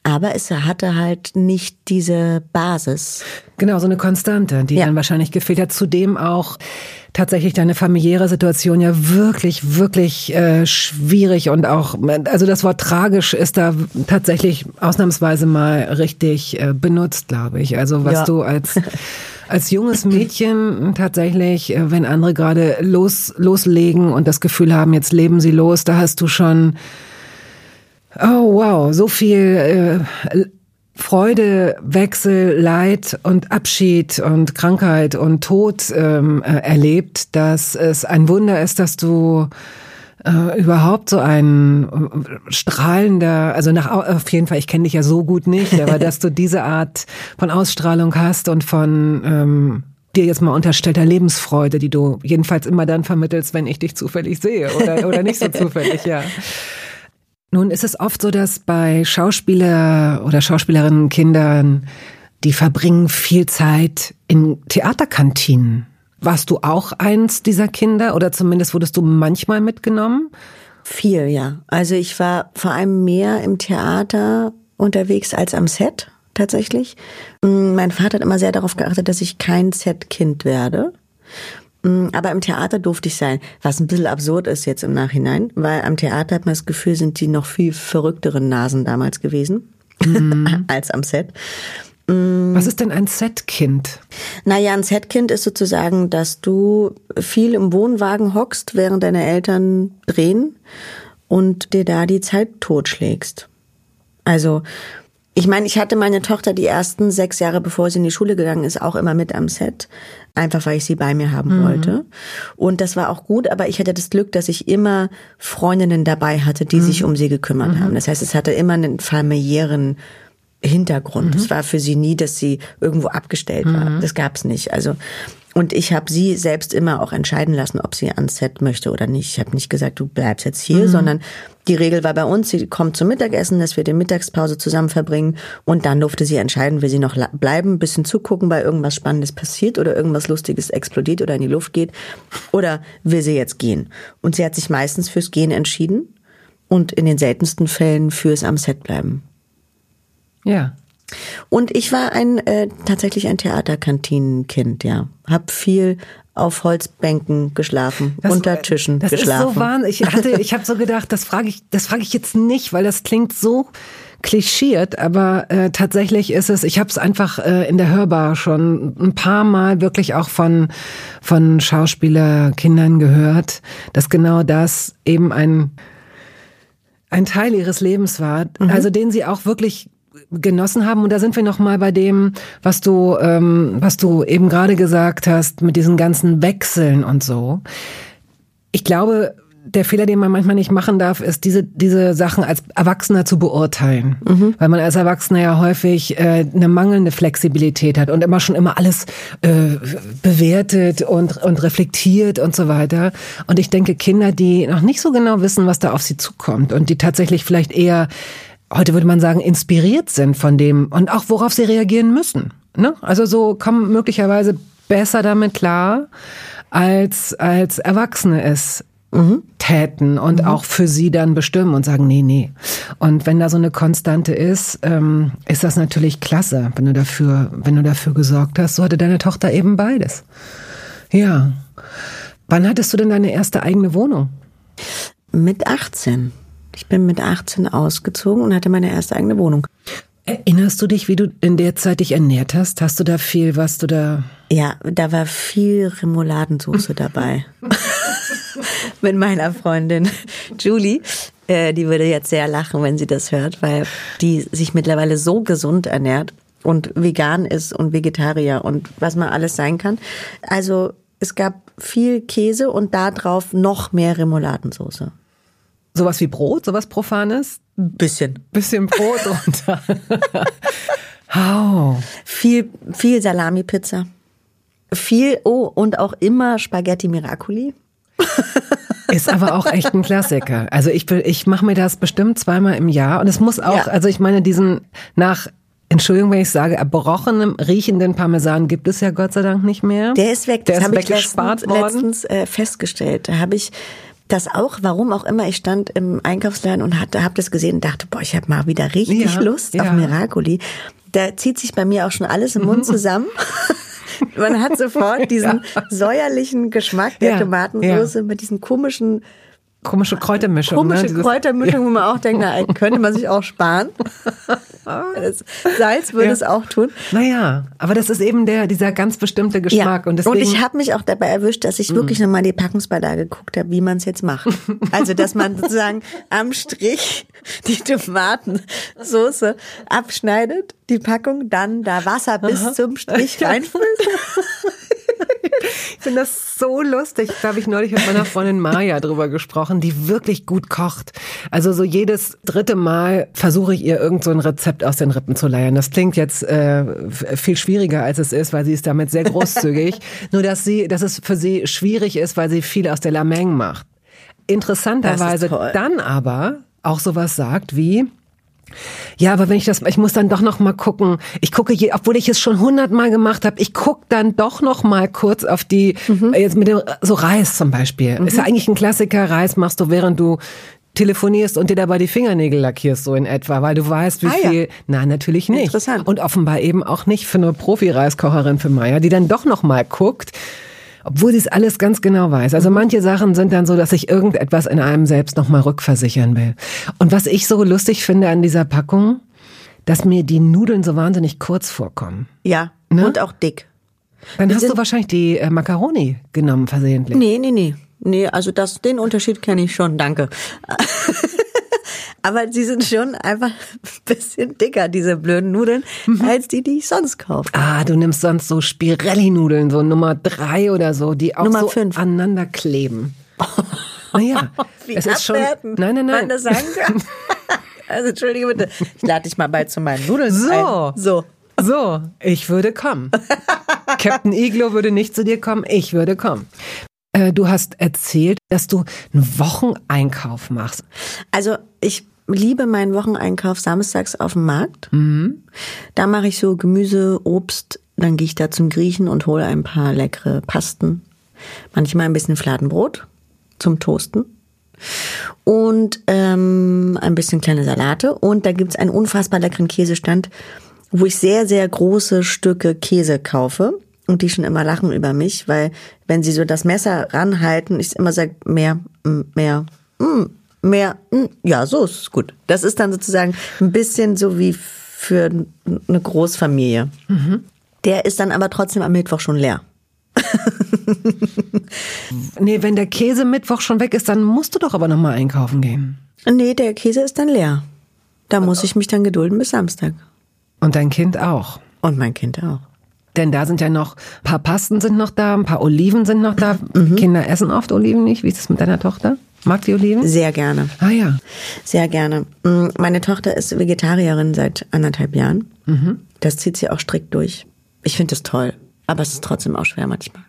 Aber es hatte halt nicht diese Basis. Genau, so eine Konstante, die ja. dann wahrscheinlich gefehlt hat. Zudem auch tatsächlich deine familiäre Situation ja wirklich, wirklich äh, schwierig und auch, also das Wort tragisch ist da tatsächlich ausnahmsweise mal richtig äh, benutzt, glaube ich. Also was ja. du als als junges Mädchen tatsächlich, äh, wenn andere gerade los loslegen und das Gefühl haben, jetzt leben sie los, da hast du schon Oh wow, so viel äh, Freude, Wechsel, Leid und Abschied und Krankheit und Tod ähm, äh, erlebt, dass es ein Wunder ist, dass du äh, überhaupt so ein äh, strahlender, also nach auf jeden Fall, ich kenne dich ja so gut nicht, aber dass du diese Art von Ausstrahlung hast und von ähm, dir jetzt mal unterstellter Lebensfreude, die du jedenfalls immer dann vermittelst, wenn ich dich zufällig sehe oder, oder nicht so zufällig, ja. Nun ist es oft so, dass bei Schauspieler oder Schauspielerinnen Kindern, die verbringen viel Zeit in Theaterkantinen. Warst du auch eins dieser Kinder oder zumindest wurdest du manchmal mitgenommen? Viel, ja. Also ich war vor allem mehr im Theater unterwegs als am Set tatsächlich. Mein Vater hat immer sehr darauf geachtet, dass ich kein Set-Kind werde. Mm, aber im Theater durfte ich sein, was ein bisschen absurd ist jetzt im Nachhinein, weil am Theater hat man das Gefühl, sind die noch viel verrückteren Nasen damals gewesen mhm. als am Set. Was ist denn ein Setkind? Naja, ein Setkind ist sozusagen, dass du viel im Wohnwagen hockst, während deine Eltern drehen und dir da die Zeit totschlägst. Also ich meine, ich hatte meine Tochter die ersten sechs Jahre, bevor sie in die Schule gegangen ist, auch immer mit am Set. Einfach weil ich sie bei mir haben mhm. wollte. Und das war auch gut, aber ich hatte das Glück, dass ich immer Freundinnen dabei hatte, die mhm. sich um sie gekümmert mhm. haben. Das heißt, es hatte immer einen familiären Hintergrund. Es war für sie nie, dass sie irgendwo abgestellt war. Das gab's nicht. Also und ich habe sie selbst immer auch entscheiden lassen, ob sie ans Set möchte oder nicht. Ich habe nicht gesagt, du bleibst jetzt hier, sondern die Regel war bei uns, sie kommt zum Mittagessen, dass wir die Mittagspause zusammen verbringen und dann durfte sie entscheiden, will sie noch bleiben, ein bisschen zugucken, weil irgendwas Spannendes passiert oder irgendwas Lustiges explodiert oder in die Luft geht oder will sie jetzt gehen. Und sie hat sich meistens fürs Gehen entschieden und in den seltensten Fällen fürs am Set bleiben. Ja. Und ich war ein äh, tatsächlich ein Theaterkantinenkind, ja. Hab viel auf Holzbänken geschlafen, unter Tischen das geschlafen. ist so wahnsinnig. Ich hatte, ich habe so gedacht, das frage ich, das frage ich jetzt nicht, weil das klingt so klischiert, aber äh, tatsächlich ist es, ich habe es einfach äh, in der Hörbar schon ein paar Mal wirklich auch von von Schauspielerkindern gehört, dass genau das eben ein ein Teil ihres Lebens war, also den sie auch wirklich genossen haben. Und da sind wir noch mal bei dem, was du, ähm, was du eben gerade gesagt hast, mit diesen ganzen Wechseln und so. Ich glaube, der Fehler, den man manchmal nicht machen darf, ist diese diese Sachen als Erwachsener zu beurteilen, weil man als Erwachsener ja häufig äh, eine mangelnde Flexibilität hat und immer schon immer alles äh, bewertet und und reflektiert und so weiter. Und ich denke, Kinder, die noch nicht so genau wissen, was da auf sie zukommt und die tatsächlich vielleicht eher heute würde man sagen, inspiriert sind von dem und auch worauf sie reagieren müssen. Ne? Also so kommen möglicherweise besser damit klar, als, als Erwachsene es täten und auch für sie dann bestimmen und sagen, nee, nee. Und wenn da so eine Konstante ist, ähm, ist das natürlich klasse, wenn du dafür, wenn du dafür gesorgt hast. So hatte deine Tochter eben beides. Ja. Wann hattest du denn deine erste eigene Wohnung? Mit 18. Ich bin mit 18 ausgezogen und hatte meine erste eigene Wohnung. Erinnerst du dich, wie du in der Zeit dich ernährt hast? Hast du da viel, was du da Ja, da war viel Remouladensoße dabei. Mit meiner Freundin Julie. Äh, die würde jetzt sehr lachen, wenn sie das hört, weil die sich mittlerweile so gesund ernährt und vegan ist und Vegetarier und was man alles sein kann. Also es gab viel Käse und da drauf noch mehr Remouladensoße. Sowas wie Brot, sowas Profanes? Bisschen. Bisschen Brot runter. Hau. Viel, viel Salami-Pizza. Viel, oh, und auch immer Spaghetti Miracoli. Ist aber auch echt ein Klassiker. Also ich, ich mache mir das bestimmt zweimal im Jahr und es muss auch, Ja. also ich meine, diesen nach, Entschuldigung, wenn ich sage, erbrochenem, riechenden Parmesan gibt es ja Gott sei Dank nicht mehr. Der ist weg. Der Das ist habe ich letztens, letztens äh, festgestellt. Da habe ich das auch, warum auch immer, ich stand im Einkaufsladen und hatte, habe das gesehen und dachte, boah, ich habe mal wieder richtig Ja, Lust auf ja. Mhm. Miracoli. Da zieht sich bei mir auch schon alles im Mund zusammen. Man hat sofort diesen säuerlichen Geschmack der Tomatensauce mit diesen komischen Komische Kräutermischung. komische ne? Kräutermischung, wo man auch denkt, na, könnte man sich auch sparen. Das Salz würde Ja. es auch tun. Naja, aber das ist eben der, dieser ganz bestimmte Geschmack. Und, deswegen, Mhm. ich habe mich auch dabei erwischt, dass ich wirklich nochmal die Packungsbeilage geguckt habe, wie man es jetzt macht. Also, dass man sozusagen am Strich die Tomatensoße abschneidet, die Packung, dann da Wasser bis zum Strich Ja. reinfüllt. Ich finde das so lustig. Da habe ich neulich mit meiner Freundin Maja drüber gesprochen, die wirklich gut kocht. Also so jedes dritte Mal versuche ich ihr irgend so ein Rezept aus den Rippen zu leiern. Das klingt jetzt äh, viel schwieriger als es ist, weil sie ist damit sehr großzügig. Nur dass sie, dass es für sie schwierig ist, weil sie viel aus der Lameng macht. Interessanterweise dann aber auch sowas sagt wie ja, aber wenn ich das, ich muss dann doch noch mal gucken. Ich gucke, je, obwohl ich es schon hundertmal gemacht habe, ich gucke dann doch noch mal kurz auf die, Mhm. äh, jetzt mit dem, so Reis zum Beispiel. Ist ja eigentlich ein Klassiker. Reis machst du, während du telefonierst und dir dabei die Fingernägel lackierst, so in etwa, weil du weißt, wie Ah, ja. viel. Nein, natürlich nicht. Interessant. Und offenbar eben auch nicht für eine Profi-Reiskocherin für Maya, die dann doch noch mal guckt. Obwohl sie es alles ganz genau weiß. Also manche Sachen sind dann so, dass ich irgendetwas in einem selbst nochmal rückversichern will. Und was ich so lustig finde an dieser Packung, dass mir die Nudeln so wahnsinnig kurz vorkommen. Ja, Ne? und auch dick. Dann hast sind- du wahrscheinlich die äh, Macaroni genommen versehentlich. Nee, nee, nee. Nee, also das, den Unterschied kenne ich schon, danke. Aber sie sind schon einfach ein bisschen dicker, diese blöden Nudeln, Mhm. als die, die ich sonst kaufe. Ah, du nimmst sonst so Spirelli-Nudeln, so Nummer drei oder so, die auch Nummer so fünf. aneinander kleben. Naja, Wie es ist schon. Nein, nein, nein. das sagen kann. Also entschuldige bitte, ich lade dich mal bald zu meinen Nudeln So. ein. So. So, ich würde kommen. Captain Iglo würde nicht zu dir kommen, ich würde kommen. Äh, du hast erzählt, dass du einen Wocheneinkauf machst. Also ich liebe meinen Wocheneinkauf samstags auf dem Markt. Da mache ich so Gemüse, Obst, dann gehe ich da zum Griechen und hole ein paar leckere Pasten. Manchmal ein bisschen Fladenbrot zum Toasten. Und ähm, ein bisschen kleine Salate. Und da gibt's einen unfassbar leckeren Käsestand, wo ich sehr, sehr große Stücke Käse kaufe. Und die schon immer lachen über mich, weil wenn sie so das Messer ranhalten, ich immer sage, mehr, mm, mehr, mm, mehr, mm, ja, so ist es gut. Das ist dann sozusagen ein bisschen so wie für eine Großfamilie. Der ist dann aber trotzdem am Mittwoch schon leer. Nee, wenn der Käse Mittwoch schon weg ist, dann musst du doch aber nochmal einkaufen gehen. Nee, der Käse ist dann leer. Da muss ich mich dann gedulden bis Samstag. Und dein Kind auch. Und mein Kind auch. Denn da sind ja noch, ein paar Pasten sind noch da, ein paar Oliven sind noch da. Mhm. Kinder essen oft Oliven nicht. Wie ist es mit deiner Tochter? Mag die Oliven? Sehr gerne. Ah ja. Sehr gerne. Mm, Meine Tochter ist Vegetarierin seit anderthalb Jahren. Das zieht sie auch strikt durch. Ich finde das toll. Aber es ist trotzdem auch schwer manchmal.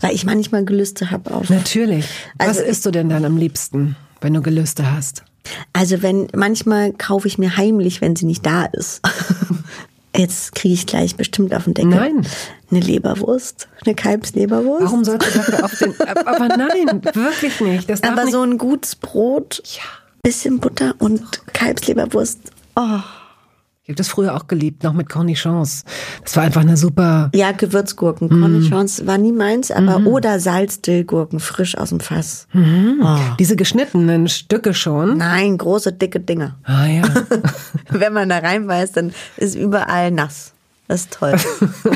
Weil ich manchmal Gelüste habe auf. Natürlich. Was Also- isst du denn dann am liebsten, wenn du Gelüste hast? Also wenn, manchmal kaufe ich mir heimlich, wenn sie nicht da ist. Jetzt kriege ich gleich bestimmt auf den Deckel. Nein. Eine Leberwurst. Eine Kalbsleberwurst. Warum sollst du dafür auf den. Aber nein, wirklich nicht. Das Aber nicht. so ein gutes Brot, Ja. bisschen Butter und Kalbsleberwurst. Oh. Ich habe das früher auch geliebt, noch mit Cornichons. Das war einfach eine super. Ja, Gewürzgurken. Mhm. Cornichons war nie meins, aber oder Salzdillgurken, frisch aus dem Fass. Oh. Diese geschnittenen Stücke schon. Nein, große, dicke Dinger. Ah ja. Wenn man da reinbeißt, dann ist überall nass. Das ist toll.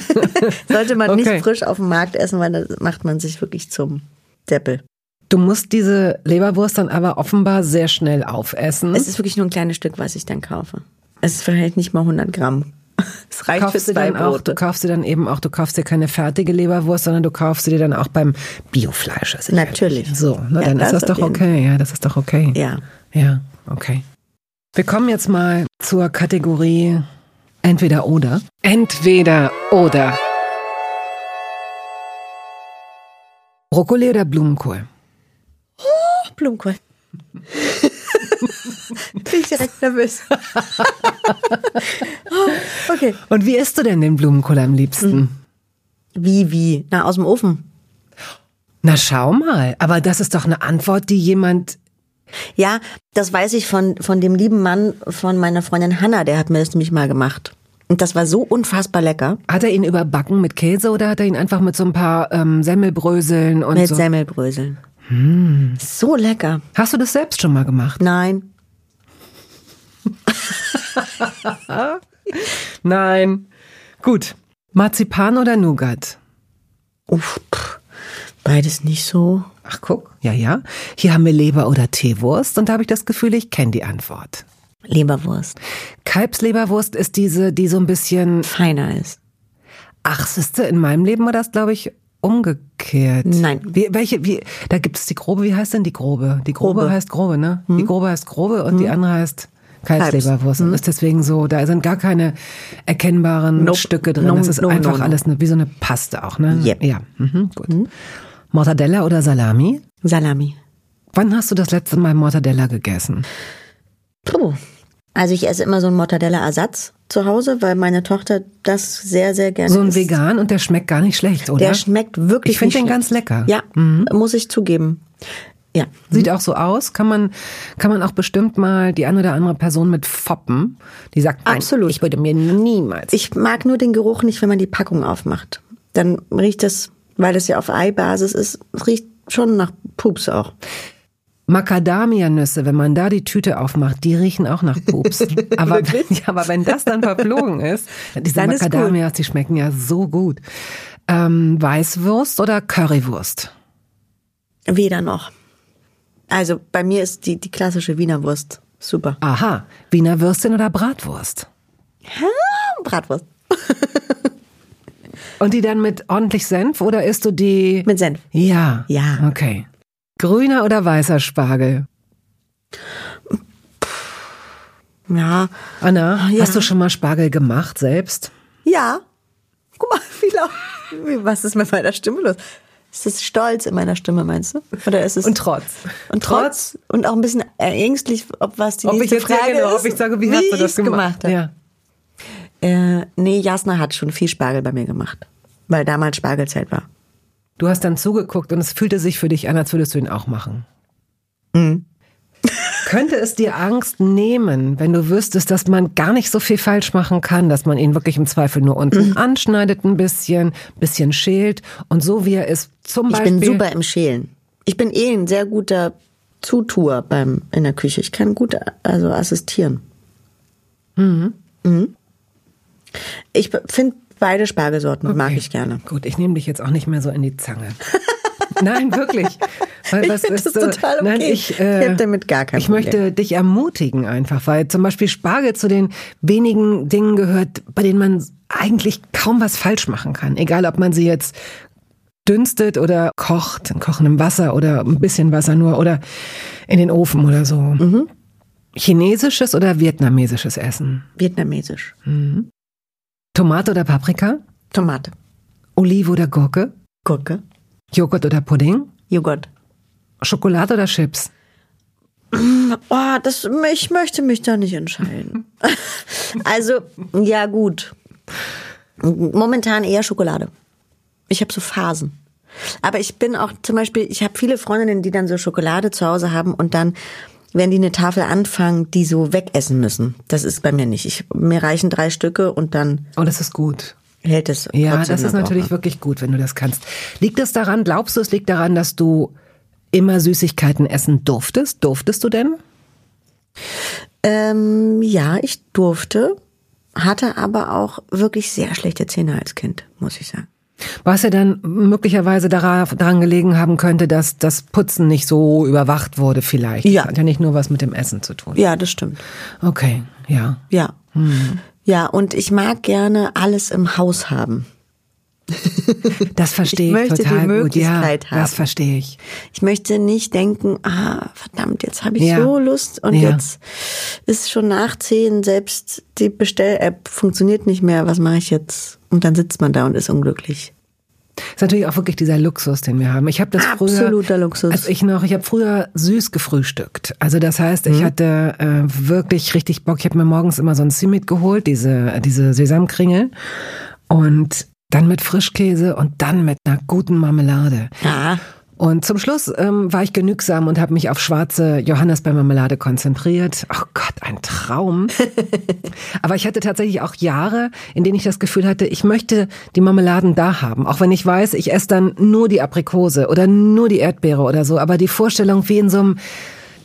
Sollte man Okay. nicht frisch auf dem Markt essen, weil dann macht man sich wirklich zum Deppel. Du musst diese Leberwurst dann aber offenbar sehr schnell aufessen. Es ist wirklich nur ein kleines Stück, was ich dann kaufe. Es ist vielleicht nicht mal 100 Gramm. Es reicht für kaufst du zwei dann auch, du kaufst dir dann eben auch, du kaufst dir keine fertige Leberwurst, sondern du kaufst sie dir dann auch beim Biofleisch. sicherlich. Natürlich. So, na, Ja, dann ist das das doch okay. Ja, das ist doch okay. Ja. Ja, okay. Wir kommen jetzt mal zur Kategorie Entweder oder. Entweder oder. Brokkoli oder Blumenkohl? Blumenkohl. Bin ich direkt nervös. okay. Und wie isst du denn den Blumenkohl am liebsten? Wie, wie? Na, aus dem Ofen. Na schau mal, aber das ist doch eine Antwort, die jemand Ja, das weiß ich von, von dem lieben Mann von meiner Freundin Hanna, der hat mir das nämlich mal gemacht. Und das war so unfassbar lecker. Hat er ihn überbacken mit Käse oder hat er ihn einfach mit so ein paar ähm, Semmelbröseln und Mit so? Semmelbröseln. So lecker. Hast du das selbst schon mal gemacht? Nein. Nein. Gut. Marzipan oder Nougat? Uff, beides nicht so. Ach guck, ja, ja. Hier haben wir Leber oder Teewurst und da habe ich das Gefühl, ich kenne die Antwort. Leberwurst. Kalbsleberwurst ist diese, die so ein bisschen. Feiner ist. Ach, siehste, in meinem Leben war das, glaube ich, umgekehrt. Nein. Wie, welche, wie, da gibt es die grobe, wie heißt denn die grobe? Die grobe, Grobe. heißt grobe, ne? Die grobe heißt grobe und die andere heißt Kalbsleberwurst. Und ist deswegen so, da sind gar keine erkennbaren Nope. Stücke drin. No, das ist no, no, einfach no. alles eine, wie so eine Paste auch, ne? Yep. Ja, mhm, gut. Mortadella oder Salami? Salami. Wann hast du das letzte Mal Mortadella gegessen? Puh. Also ich esse immer so einen Mortadella-Ersatz zu Hause, weil meine Tochter das sehr, sehr gerne So ein isst. Vegan und der schmeckt gar nicht schlecht, oder? Der schmeckt wirklich Ich finde den schlecht. ganz lecker. Ja, muss ich zugeben. Ja. Sieht auch so aus. Kann man, kann man auch bestimmt mal die eine oder andere Person mit foppen, die sagt, nein, Absolut. ich würde mir niemals. Ich mag nur den Geruch nicht, wenn man die Packung aufmacht. Dann riecht das, weil das ja auf Eibasis ist, es riecht schon nach Pups auch. Macadamia-Nüsse, wenn man da die Tüte aufmacht, die riechen auch nach Pups. aber, ja, aber wenn das dann verflogen ist, diese Dann. Macadamias, die schmecken ja so gut. Ähm, Weißwurst oder Currywurst? Weder noch. Also bei mir ist die, die klassische Wiener Wurst super. Aha, Wiener Würstchen oder Bratwurst? Bratwurst. Und die dann mit ordentlich Senf oder isst du die? Mit Senf. Ja. Ja. Okay. Grüner oder weißer Spargel? Ja. Anna, Ja. hast du schon mal Spargel gemacht selbst? Ja. Guck mal, wie laut. wie- Was ist mit meiner Stimme los? Ist das Stolz in meiner Stimme, meinst du? Oder ist es. Und Trotz. Und trotz. Und auch ein bisschen ängstlich, ob was die Ob ich nächste jetzt Frage genau, ist. ob ich sage, wie, hast du das gemacht? habe. Ja. Äh, nee, Jasna hat schon viel Spargel bei mir gemacht. Weil damals Spargelzeit war. Du hast dann zugeguckt und es fühlte sich für dich an, als würdest du ihn auch machen. Mhm. Könnte es dir Angst nehmen, wenn du wüsstest, dass man gar nicht so viel falsch machen kann, dass man ihn wirklich im Zweifel nur unten Mhm. anschneidet ein bisschen, bisschen schält und so wie er ist, zum Ich Beispiel. bin super im Schälen. Ich bin eh ein sehr guter Zutuer beim, in der Küche. Ich kann gut also assistieren. Mhm. Ich finde beide Spargelsorten mag Okay. ich gerne. Gut, ich nehme dich jetzt auch nicht mehr so in die Zange. Nein, wirklich. Weil, Ich finde das total okay. Nein, ich, Ich äh, hab damit gar kein Ich Problem. möchte dich ermutigen einfach, weil zum Beispiel Spargel zu den wenigen Dingen gehört, bei denen man eigentlich kaum was falsch machen kann. Egal, ob man sie jetzt dünstet oder kocht, in kochendem Wasser oder ein bisschen Wasser nur oder in den Ofen oder so. Mhm. Chinesisches oder vietnamesisches Essen? Vietnamesisch. Tomate oder Paprika? Tomate. Olive oder Gurke? Gurke. Joghurt oder Pudding? Joghurt. Schokolade oder Chips? Oh, das, ich möchte mich da nicht entscheiden. also, ja gut. Momentan eher Schokolade. Ich habe so Phasen. Aber ich bin auch zum Beispiel, ich habe viele Freundinnen, die dann so Schokolade zu Hause haben und dann, wenn die eine Tafel anfangen, die so wegessen müssen. Das ist bei mir nicht. Ich, mir reichen drei Stücke und dann Oh, das ist gut. hält es. Ja, das ist natürlich Woche. wirklich gut, wenn du das kannst. Liegt es daran, glaubst du, es liegt daran, dass du immer Süßigkeiten essen durftest? Durftest du denn? Ähm, ja, ich durfte, hatte aber auch wirklich sehr schlechte Zähne als Kind, muss ich sagen. Was ja dann möglicherweise dara- daran gelegen haben könnte, dass das Putzen nicht so überwacht wurde vielleicht. Ja. Das hat ja nicht nur was mit dem Essen zu tun. Ja, das stimmt. Okay, ja. Ja. Ja, und ich mag gerne alles im Haus haben. Das verstehe Ich ich, möchte die total gut. Möglichkeit Ja, haben. das verstehe ich. Ich möchte nicht denken, ah, verdammt, jetzt habe ich Ja. so Lust und Ja. jetzt ist schon nach zehn, selbst die Bestell-App funktioniert nicht mehr, was mache ich jetzt? Und dann sitzt man da und ist unglücklich. ist natürlich auch wirklich dieser Luxus, den wir haben. Ich habe das früher, Absoluter Luxus. als ich noch, ich habe früher süß gefrühstückt. Also das heißt, Mhm. ich hatte äh, wirklich richtig Bock. Ich habe mir morgens immer so ein Simit geholt, diese diese Sesamkringel und dann mit Frischkäse und dann mit einer guten Marmelade. Ja. Und zum Schluss ähm, war ich genügsam und habe mich auf schwarze Johannisbeermarmelade konzentriert. Oh Gott, ein Traum. Aber ich hatte tatsächlich auch Jahre, in denen ich das Gefühl hatte, ich möchte die Marmeladen da haben. Auch wenn ich weiß, ich esse dann nur die Aprikose oder nur die Erdbeere oder so. Aber die Vorstellung, wie in so einem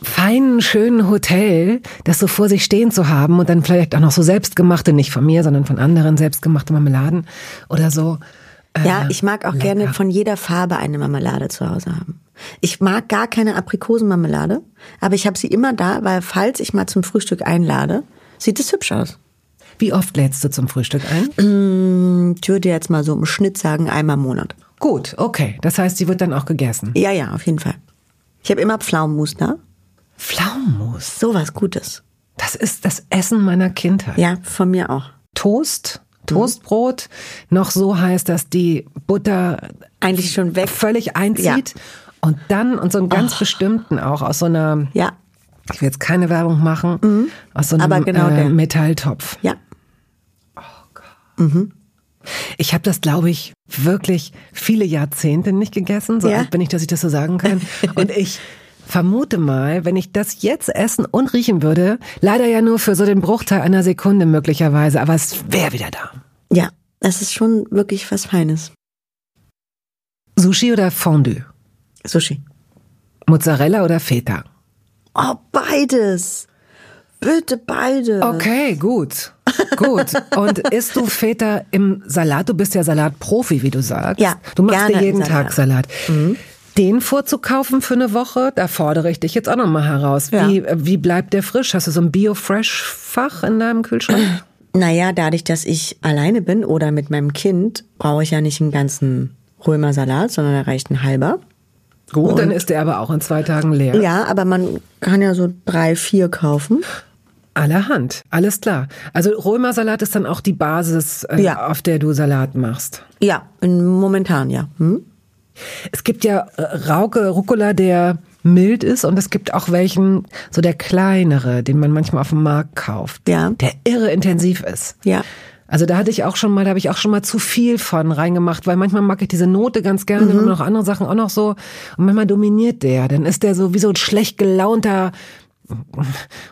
feinen, schönen Hotel, das so vor sich stehen zu haben und dann vielleicht auch noch so selbstgemachte, nicht von mir, sondern von anderen selbstgemachte Marmeladen oder so. Äh, Ja, ich mag auch gerne lecker. von jeder Farbe eine Marmelade zu Hause haben. Ich mag gar keine Aprikosenmarmelade, aber ich habe sie immer da, weil falls ich mal zum Frühstück einlade, sieht es hübsch aus. Wie oft lädst du zum Frühstück ein? Ich würde jetzt mal so im Schnitt sagen, einmal im Monat. Gut, okay. Das heißt, sie wird dann auch gegessen. Ja, ja, auf jeden Fall. Ich habe immer Pflaumenmus da. Pflaumenmus. Sowas Gutes. Das ist das Essen meiner Kindheit. Ja, von mir auch. Toast, Toastbrot, noch so heiß, dass die Butter Eigentlich schon weg. völlig einzieht. Und dann, und so einen ganz bestimmten auch, aus so einer, Ja, ich will jetzt keine Werbung machen, aus so einem genau äh. Metalltopf. ja. Ich habe das, glaube ich, wirklich viele Jahrzehnte nicht gegessen. So Ja. alt bin ich, dass ich das so sagen kann. Und ich vermute mal, wenn ich das jetzt essen und riechen würde, leider ja nur für so den Bruchteil einer Sekunde möglicherweise, aber es wäre wieder da. Ja, das ist schon wirklich was Feines. Sushi oder Fondue? Sushi. Mozzarella oder Feta? Oh, beides. Bitte beides. Okay, gut. Gut. Und isst du Feta im Salat? Du bist ja Salatprofi, wie du sagst. Ja, Du machst dir jeden im Tag Salat. Den vorzukaufen für eine Woche, da fordere ich dich jetzt auch nochmal heraus. Ja. Wie, wie bleibt der frisch? Hast du so ein Bio-Fresh-Fach in deinem Kühlschrank? Naja, dadurch, dass ich alleine bin oder mit meinem Kind, brauche ich ja nicht einen ganzen Römersalat, sondern da reicht ein halber. Gut, dann ist der aber auch in zwei Tagen leer. Ja, aber man kann ja so drei, vier kaufen. Allerhand, alles klar. Also Römersalat ist dann auch die Basis, äh, Ja. auf der du Salat machst. Ja, momentan ja. Hm? Es gibt ja äh, Rauke, Rucola, der mild ist und es gibt auch welchen, so der kleinere, den man manchmal auf dem Markt kauft. Ja. Der irre intensiv ist. Ja. Also da hatte ich auch schon mal, da habe ich auch schon mal zu viel von reingemacht, weil manchmal mag ich diese Note ganz gerne und noch andere Sachen auch noch so. Und manchmal dominiert der. Dann ist der so wie so ein schlecht gelaunter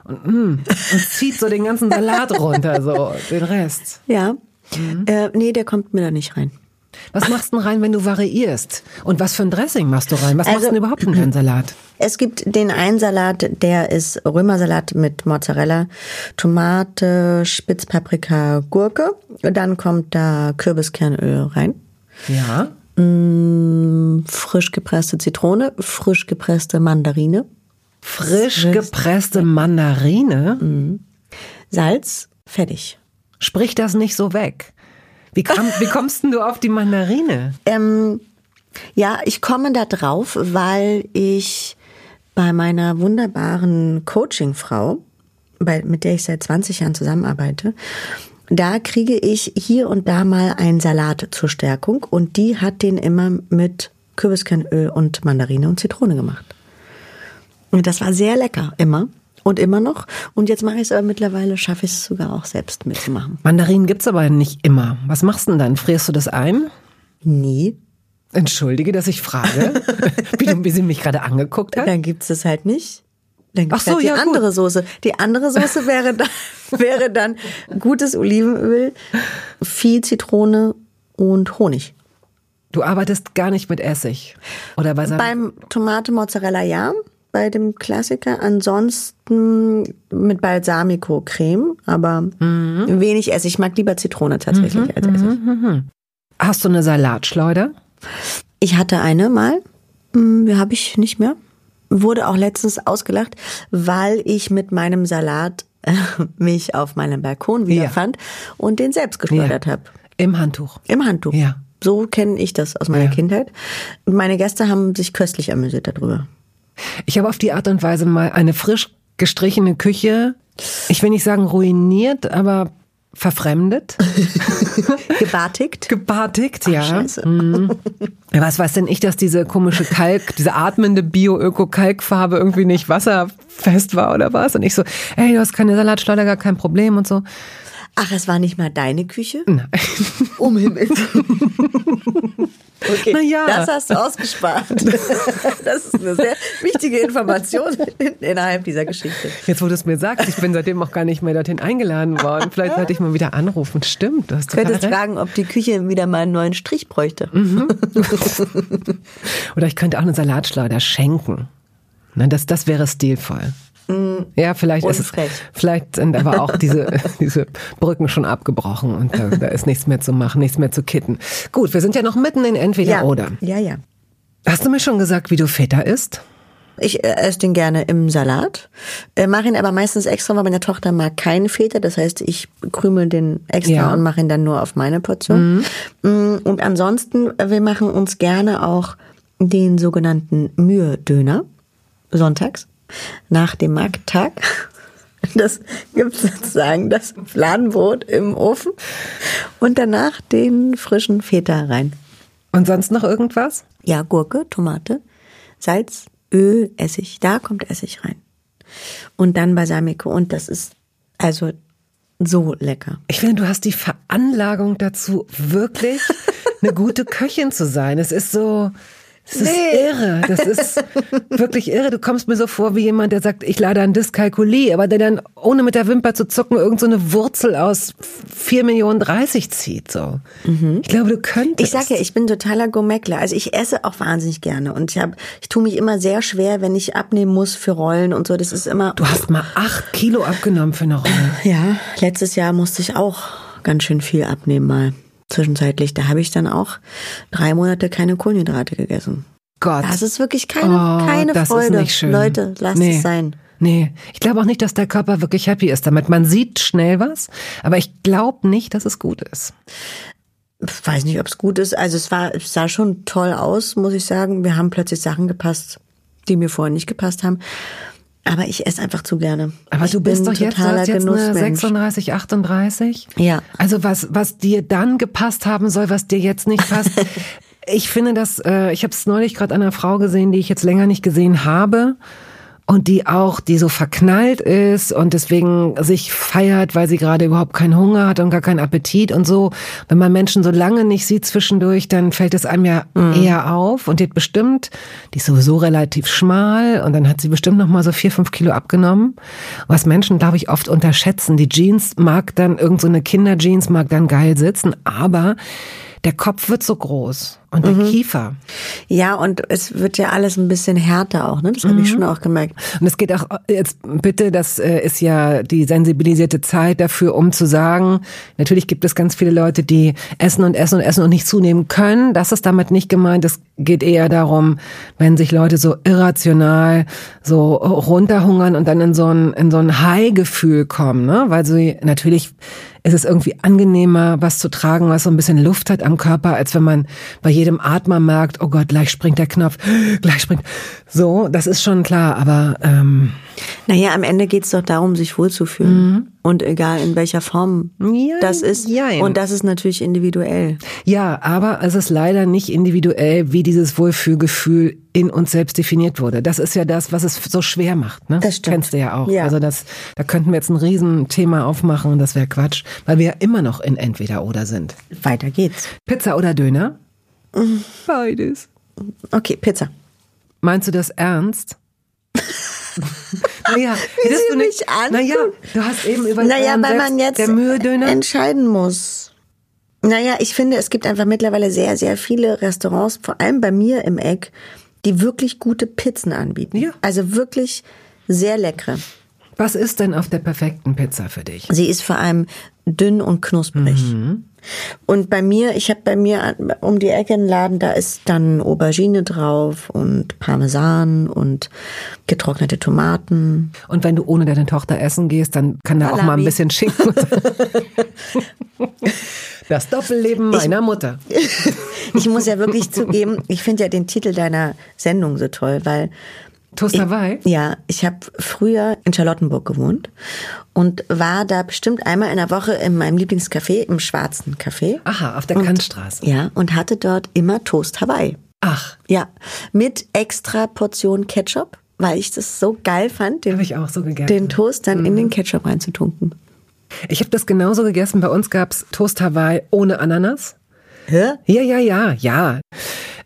und, mm, und zieht so den ganzen Salat runter, so den Rest. Ja. Äh, nee, der kommt mir da nicht rein. Was machst du denn rein, wenn du variierst? Und was für ein Dressing machst du rein? Was Also- machst du denn überhaupt in deinen Salat? Es gibt den einen Salat, der ist Römersalat mit Mozzarella, Tomate, Spitzpaprika, Gurke. Dann kommt da Kürbiskernöl rein. Ja. Mm, frisch gepresste Zitrone, frisch gepresste Mandarine, Frisch gepresste Mandarine? Salz, fertig. Sprich das nicht so weg. Wie, kam, wie kommst denn du auf die Mandarine? Ähm, ja, ich komme da drauf, weil ich bei meiner wunderbaren Coachingfrau, mit der ich seit 20 Jahren zusammenarbeite, da kriege ich hier und da mal einen Salat zur Stärkung und die hat den immer mit Kürbiskernöl und Mandarine und Zitrone gemacht. Und das war sehr lecker, immer. Und immer noch. Und jetzt mache ich es aber mittlerweile, schaffe ich es sogar auch selbst mitzumachen. Mandarinen gibt's aber nicht immer. Was machst du denn dann? Frierst du das ein? Nie. Entschuldige, dass ich frage, wie, du, wie sie mich gerade angeguckt hat. Dann gibt's es halt nicht. Dann Ach so, halt die ja, gut. andere Soße. Die andere Soße wäre dann, wäre dann gutes Olivenöl, viel Zitrone und Honig. Du arbeitest gar nicht mit Essig. Oder bei Beim Tomate Mozzarella ja, bei dem Klassiker. Ansonsten mit Balsamico Creme, aber Mhm. wenig Essig. Ich mag lieber Zitrone tatsächlich als Essig. Hast du eine Salatschleuder? Ich hatte eine mal, hm, habe ich nicht mehr. Wurde auch letztens ausgelacht, weil ich mit meinem Salat äh, mich auf meinem Balkon wiederfand und den selbst geschleudert habe. Im Handtuch. Im Handtuch. Ja. So kenne ich das aus meiner Ja. Kindheit. Meine Gäste haben sich köstlich amüsiert darüber. Ich habe auf die Art und Weise mal eine frisch gestrichene Küche, ich will nicht sagen ruiniert, aber verfremdet, Gebartigt. gebartigt, ja. Scheiße. Ja, Was weiß denn ich, dass diese komische Kalk, diese atmende Bio-Öko-Kalkfarbe irgendwie nicht wasserfest war oder was? Und ich so, ey, du hast keine Salatschleuder, gar kein Problem und so. Ach, es war nicht mal deine Küche? Nein. Um Himmels. Okay, Na ja. das hast du ausgespart. Das ist eine sehr wichtige Information innerhalb dieser Geschichte. Jetzt, wo du es mir sagst, ich bin seitdem auch gar nicht mehr dorthin eingeladen worden. Vielleicht sollte ich mal wieder anrufen. Stimmt, du hast Du könntest fragen, ob die Küche wieder mal einen neuen Strich bräuchte. Oder ich könnte auch eine Salatschleuder schenken. Das, das wäre stilvoll. Ja, vielleicht ist es, vielleicht sind aber auch diese, diese Brücken schon abgebrochen und da, da ist nichts mehr zu machen, nichts mehr zu kitten. Gut, wir sind ja noch mitten in entweder ja. oder. Ja, ja. Hast du mir schon gesagt, wie du Feta isst? Ich äh, esse den gerne im Salat, äh, mache ihn aber meistens extra, weil meine Tochter mag keinen Feta. Das heißt, ich krümel den extra Ja. und mache ihn dann nur auf meine Portion. Mm, Und ansonsten, äh, wir machen uns gerne auch den sogenannten Mühe-Döner sonntags nach dem Markttag. Das gibt sozusagen das Fladenbrot im Ofen und danach den frischen Feta rein. Und sonst noch irgendwas? Ja, Gurke, Tomate, Salz, Öl, Essig. Da kommt Essig rein. Und dann Balsamico. Und das ist also so lecker. Ich finde, du hast die Veranlagung dazu, wirklich eine gute Köchin zu sein. Es ist so, ist Nee. irre. Das ist wirklich irre. Du kommst mir so vor wie jemand, der sagt, ich lade an Dyskalkulie, aber der dann, ohne mit der Wimper zu zucken, irgend so eine Wurzel aus 4 Millionen 30 zieht, so. Ich glaube, du könntest. Mhm. Ich sag ja, ich bin totaler Gourmetler. Also ich esse auch wahnsinnig gerne. Und ich habe, ich tue mich immer sehr schwer, wenn ich abnehmen muss für Rollen und so. Das ist immer. du hast mal 8 Kilo abgenommen für eine Rolle. Ja, letztes Jahr musste ich auch ganz schön viel abnehmen mal. Zwischenzeitlich. Da habe ich dann auch drei Monate keine Kohlenhydrate gegessen. Gott. Das ist wirklich keine, Oh, keine das Freude. Ist nicht schön. Leute, lasst nee. es sein. Nee, ich glaube auch nicht, dass der Körper wirklich happy ist damit. Man sieht schnell was, aber ich glaube nicht, dass es gut ist. Ich weiß nicht, ob es gut ist. Also es war, es sah schon toll aus, muss ich sagen. Wir haben plötzlich Sachen gepasst, die mir vorher nicht gepasst haben. Aber ich esse einfach zu gerne. Aber ich du bist doch jetzt, du hast jetzt eine 36, 38. Ja. Also was, was dir dann gepasst haben soll, was dir jetzt nicht passt. ich finde das, äh, ich habe es neulich gerade an einer Frau gesehen, die ich jetzt länger nicht gesehen habe und die auch, die so verknallt ist und deswegen sich feiert, weil sie gerade überhaupt keinen Hunger hat und gar keinen Appetit und so. Wenn man Menschen so lange nicht sieht zwischendurch, dann fällt es einem ja mhm. eher auf und die hat bestimmt, die ist sowieso relativ schmal und dann hat sie bestimmt noch mal so vier, fünf Kilo abgenommen. Was Menschen, glaube ich, oft unterschätzen. Die Jeans mag dann, irgend so eine Kinderjeans mag dann geil sitzen, aber der Kopf wird so groß und der mhm. Kiefer. Ja, und es wird ja alles ein bisschen härter auch, ne? Das habe mhm. ich schon auch gemerkt. Und es geht auch jetzt bitte, das äh, ist ja die sensibilisierte Zeit dafür, um zu sagen, natürlich gibt es ganz viele Leute, die essen und essen und essen und nicht zunehmen können. Das ist damit nicht gemeint. Es geht eher darum, wenn sich Leute so irrational so runterhungern und dann in so ein in so ein High-Gefühl kommen, ne? Weil sie natürlich ist es irgendwie angenehmer, was zu tragen, was so ein bisschen Luft hat am Körper, als wenn man bei jedem Atmer merkt, oh Gott, gleich springt der Knopf, gleich springt. So, das ist schon klar, aber ähm, naja, am Ende geht's doch darum, sich wohlzufühlen. Mhm. Und egal in welcher Form ja, das ist. Ja, Und das ist natürlich individuell. Ja, aber es ist leider nicht individuell, wie dieses Wohlfühlgefühl in uns selbst definiert wurde. Das ist ja das, was es so schwer macht. Ne? Das stimmt. Kennst du ja auch. Ja. Also das, da könnten wir jetzt ein Riesenthema aufmachen und das wäre Quatsch, weil wir ja immer noch in entweder oder sind. Weiter geht's. Pizza oder Döner? Beides. Okay, Pizza. Meinst du das ernst? naja, hättest du nicht an? Naja, du hast eben über naja, weil man jetzt entscheiden muss. Naja, ich finde, es gibt einfach mittlerweile sehr, sehr viele Restaurants, vor allem bei mir im Eck, die wirklich gute Pizzen anbieten. Ja. Also wirklich sehr leckere. Was ist denn auf der perfekten Pizza für dich? Sie ist vor allem dünn und knusprig. Mhm. Und bei mir, ich habe bei mir um die Ecke einen Laden, da ist dann Aubergine drauf und Parmesan und getrocknete Tomaten. Und wenn du ohne deine Tochter essen gehst, dann kann da auch mal ein bisschen Schinken. Das Doppelleben meiner ich, Mutter. ich muss ja wirklich zugeben, ich finde ja den Titel deiner Sendung so toll, weil Toast Hawaii? Ja, ich habe früher in Charlottenburg gewohnt und war da bestimmt einmal in der Woche in meinem Lieblingscafé, im Schwarzen Café. Aha, auf der und, Kantstraße. Ja, und hatte dort immer Toast Hawaii. Ach. Ja, mit extra Portion Ketchup, weil ich das so geil fand, den, ich auch so gegessen. den Toast dann mhm. in den Ketchup reinzutunken. Ich habe das genauso gegessen. Bei uns gab's Toast Hawaii ohne Ananas. Hä? Ja, ja, ja, ja.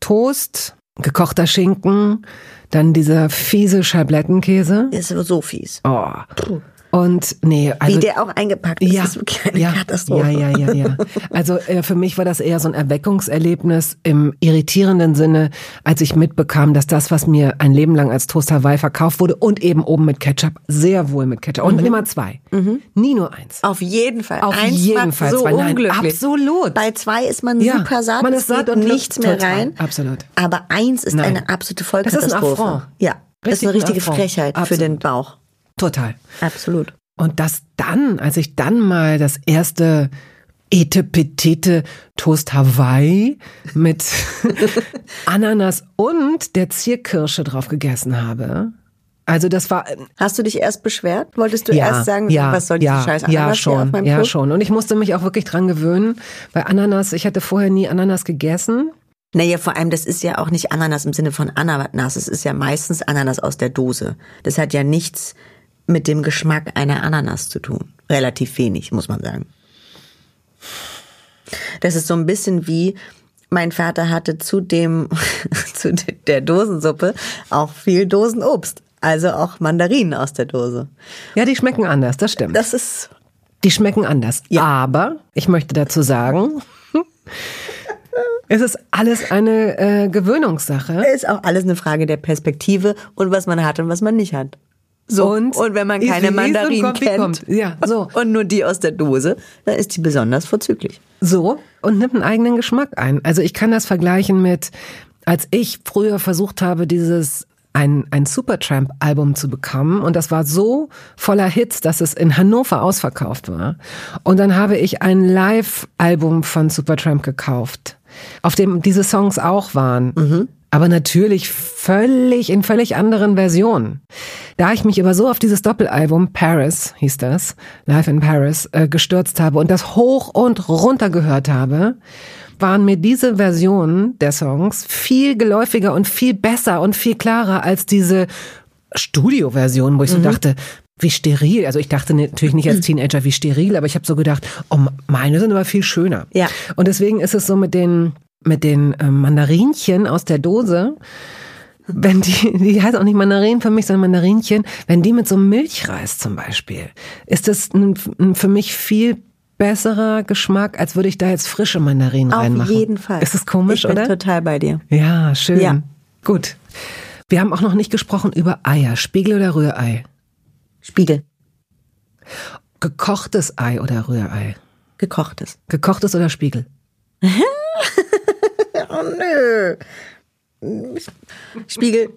Toast, gekochter Schinken, dann dieser fiese Scheiblettenkäse. Ist so fies. Oh. Puh. Und nee, also wie der auch eingepackt ist, ja, ist wirklich eine ja, Katastrophe. Ja, ja, ja, ja. Also äh, für mich war das eher so ein Erweckungserlebnis im irritierenden Sinne, als ich mitbekam, dass das, was mir ein Leben lang als Toast Hawaii verkauft wurde und eben oben mit Ketchup, sehr wohl mit Ketchup und mhm. immer zwei, mhm. nie nur eins. Auf jeden Fall. Auf eins jeden Fall so zwei. Nein, unglücklich. absolut. Bei zwei ist man ja, super satt, man ist satt und nichts mehr rein. Absolut. Aber eins ist Nein. eine absolute Vollkatastrophe. Das ist ein Affront. Ja. Das ist eine richtige Frechheit Absolut. für den Bauch. Total. Absolut. Und das dann, als ich dann mal das erste Etepetete Toast Hawaii mit Ananas und der Zierkirsche drauf gegessen habe. Also das war. Hast du dich erst beschwert? Wolltest du ja, erst sagen, ja, was soll diese ja, Scheiß Ananas Ja schon, ja Brot? schon. Und ich musste mich auch wirklich dran gewöhnen, weil Ananas. Ich hatte vorher nie Ananas gegessen. Naja, vor allem, das ist ja auch nicht Ananas im Sinne von Ananas. Es ist ja meistens Ananas aus der Dose. Das hat ja nichts mit dem Geschmack einer Ananas zu tun. Relativ wenig, muss man sagen. Das ist so ein bisschen wie, mein Vater hatte zu dem, zu der Dosensuppe auch viel Dosenobst. Also auch Mandarinen aus der Dose. Ja, die schmecken anders, das stimmt. Das ist. Die schmecken anders. Ja. Aber ich möchte dazu sagen, es ist alles eine äh, Gewöhnungssache. Es ist auch alles eine Frage der Perspektive und was man hat und was man nicht hat. So. Und, und wenn man keine Mandarinen kennt ja, so. und nur die aus der Dose, dann ist die besonders vorzüglich. So, und nimmt einen eigenen Geschmack ein. Also ich kann das vergleichen mit, als ich früher versucht habe, dieses ein, ein Supertramp-Album zu bekommen und das war so voller Hits, dass es in Hannover ausverkauft war. Und dann habe ich ein Live-Album von Supertramp gekauft, auf dem diese Songs auch waren. Mhm Aber natürlich völlig in völlig anderen Versionen. Da ich mich aber so auf dieses Doppelalbum Paris, hieß das, Live in Paris, äh, gestürzt habe und das hoch und runter gehört habe, waren mir diese Versionen der Songs viel geläufiger und viel besser und viel klarer als diese Studio-Version, wo ich so mhm. dachte, wie steril. Also ich dachte natürlich nicht als Teenager wie steril, aber ich habe so gedacht, oh, meine sind aber viel schöner. Ja. Und deswegen ist es so mit den mit den äh, Mandarinchen aus der Dose. Wenn die, die heißt auch nicht Mandarinen für mich, sondern Mandarinchen, wenn die mit so Milchreis zum Beispiel, ist das ein, ein für mich viel besserer Geschmack, als würde ich da jetzt frische Mandarinen Auf reinmachen. Auf jeden Fall. Ist es komisch, ich bin oder? total bei dir. Ja, schön. Ja. Gut. Wir haben auch noch nicht gesprochen über Eier. Spiegel oder Rührei? Spiegel. Gekochtes Ei oder Rührei? Gekochtes. Gekochtes oder Spiegel? oh nö. Spiegel.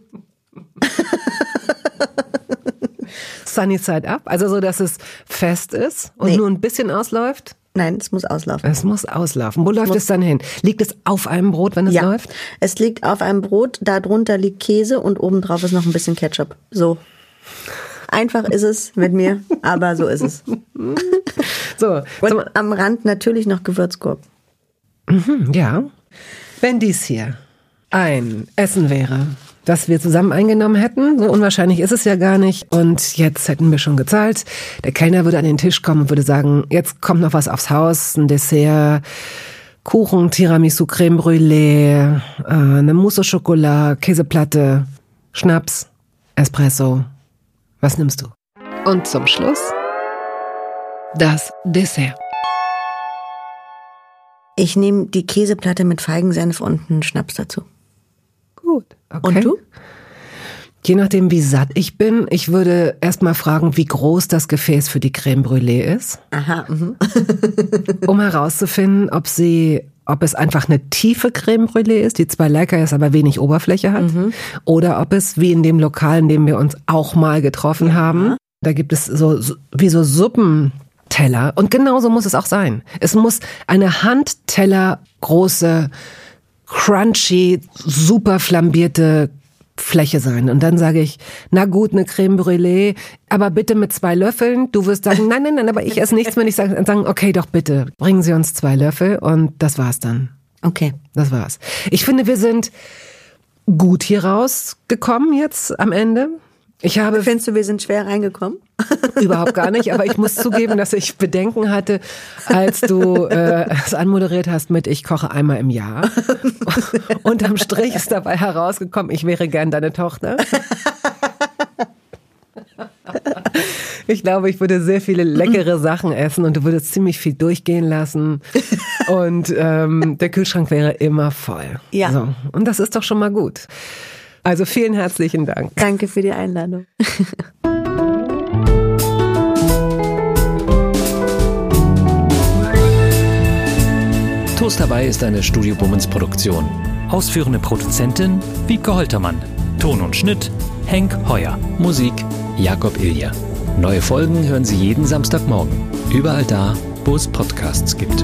Sunny Side Up, also so, dass es fest ist und nee. nur ein bisschen ausläuft? Nein, es muss auslaufen. Es muss auslaufen. Wo läuft es dann hin? Liegt es auf einem Brot, wenn es ja. läuft? Es liegt auf einem Brot, darunter liegt Käse und obendrauf ist noch ein bisschen Ketchup. So. Einfach ist es mit mir, aber so ist es. so. Und am Rand natürlich noch Gewürzgurken. Mhm, ja. Wenn dies hier ein Essen wäre, das wir zusammen eingenommen hätten, so unwahrscheinlich ist es ja gar nicht, und jetzt hätten wir schon gezahlt, der Kellner würde an den Tisch kommen und würde sagen, jetzt kommt noch was aufs Haus, ein Dessert, Kuchen, Tiramisu, Creme Brûlée, äh, eine Mousse au Chocolat, Käseplatte, Schnaps, Espresso. Was nimmst du? Und zum Schluss das Dessert. Ich nehme die Käseplatte mit Feigensenf und einen Schnaps dazu. Gut. Okay. Und du? Je nachdem, wie satt ich bin, ich würde erstmal fragen, wie groß das Gefäß für die Creme Brûlée ist. Aha. Mhm. um herauszufinden, ob sie, ob es einfach eine tiefe Creme Brûlée ist, die zwar lecker ist, aber wenig Oberfläche hat. Mhm. Oder ob es, wie in dem Lokal, in dem wir uns auch mal getroffen ja. haben, da gibt es so, so wie so Suppen, Teller. Und genauso muss es auch sein. Es muss eine Handteller große, crunchy, super flambierte Fläche sein. Und dann sage ich, na gut, eine Creme Brûlée, aber bitte mit zwei Löffeln. Du wirst sagen, nein, nein, nein, aber ich esse nichts mehr. Ich sage, sagen, okay, doch bitte, bringen Sie uns zwei Löffel. Und das war's dann. Okay. Das war's. Ich finde, wir sind gut hier rausgekommen jetzt am Ende. Ich habe. Findest du, wir sind schwer reingekommen? Überhaupt gar nicht, aber ich muss zugeben, dass ich Bedenken hatte, als du äh, es anmoderiert hast mit Ich koche einmal im Jahr. Unterm Strich ist dabei herausgekommen, ich wäre gern deine Tochter. Ich glaube, ich würde sehr viele leckere Sachen essen und du würdest ziemlich viel durchgehen lassen. Und ähm, der Kühlschrank wäre immer voll. Ja. So. Und das ist doch schon mal gut. Also vielen herzlichen Dank. Danke für die Einladung. Toast dabei ist eine Studio Bummens Produktion. Ausführende Produzentin Wiebke Holtermann. Ton und Schnitt Henk Heuer. Musik Jakob Ilja. Neue Folgen hören Sie jeden Samstagmorgen. Überall da, wo es Podcasts gibt.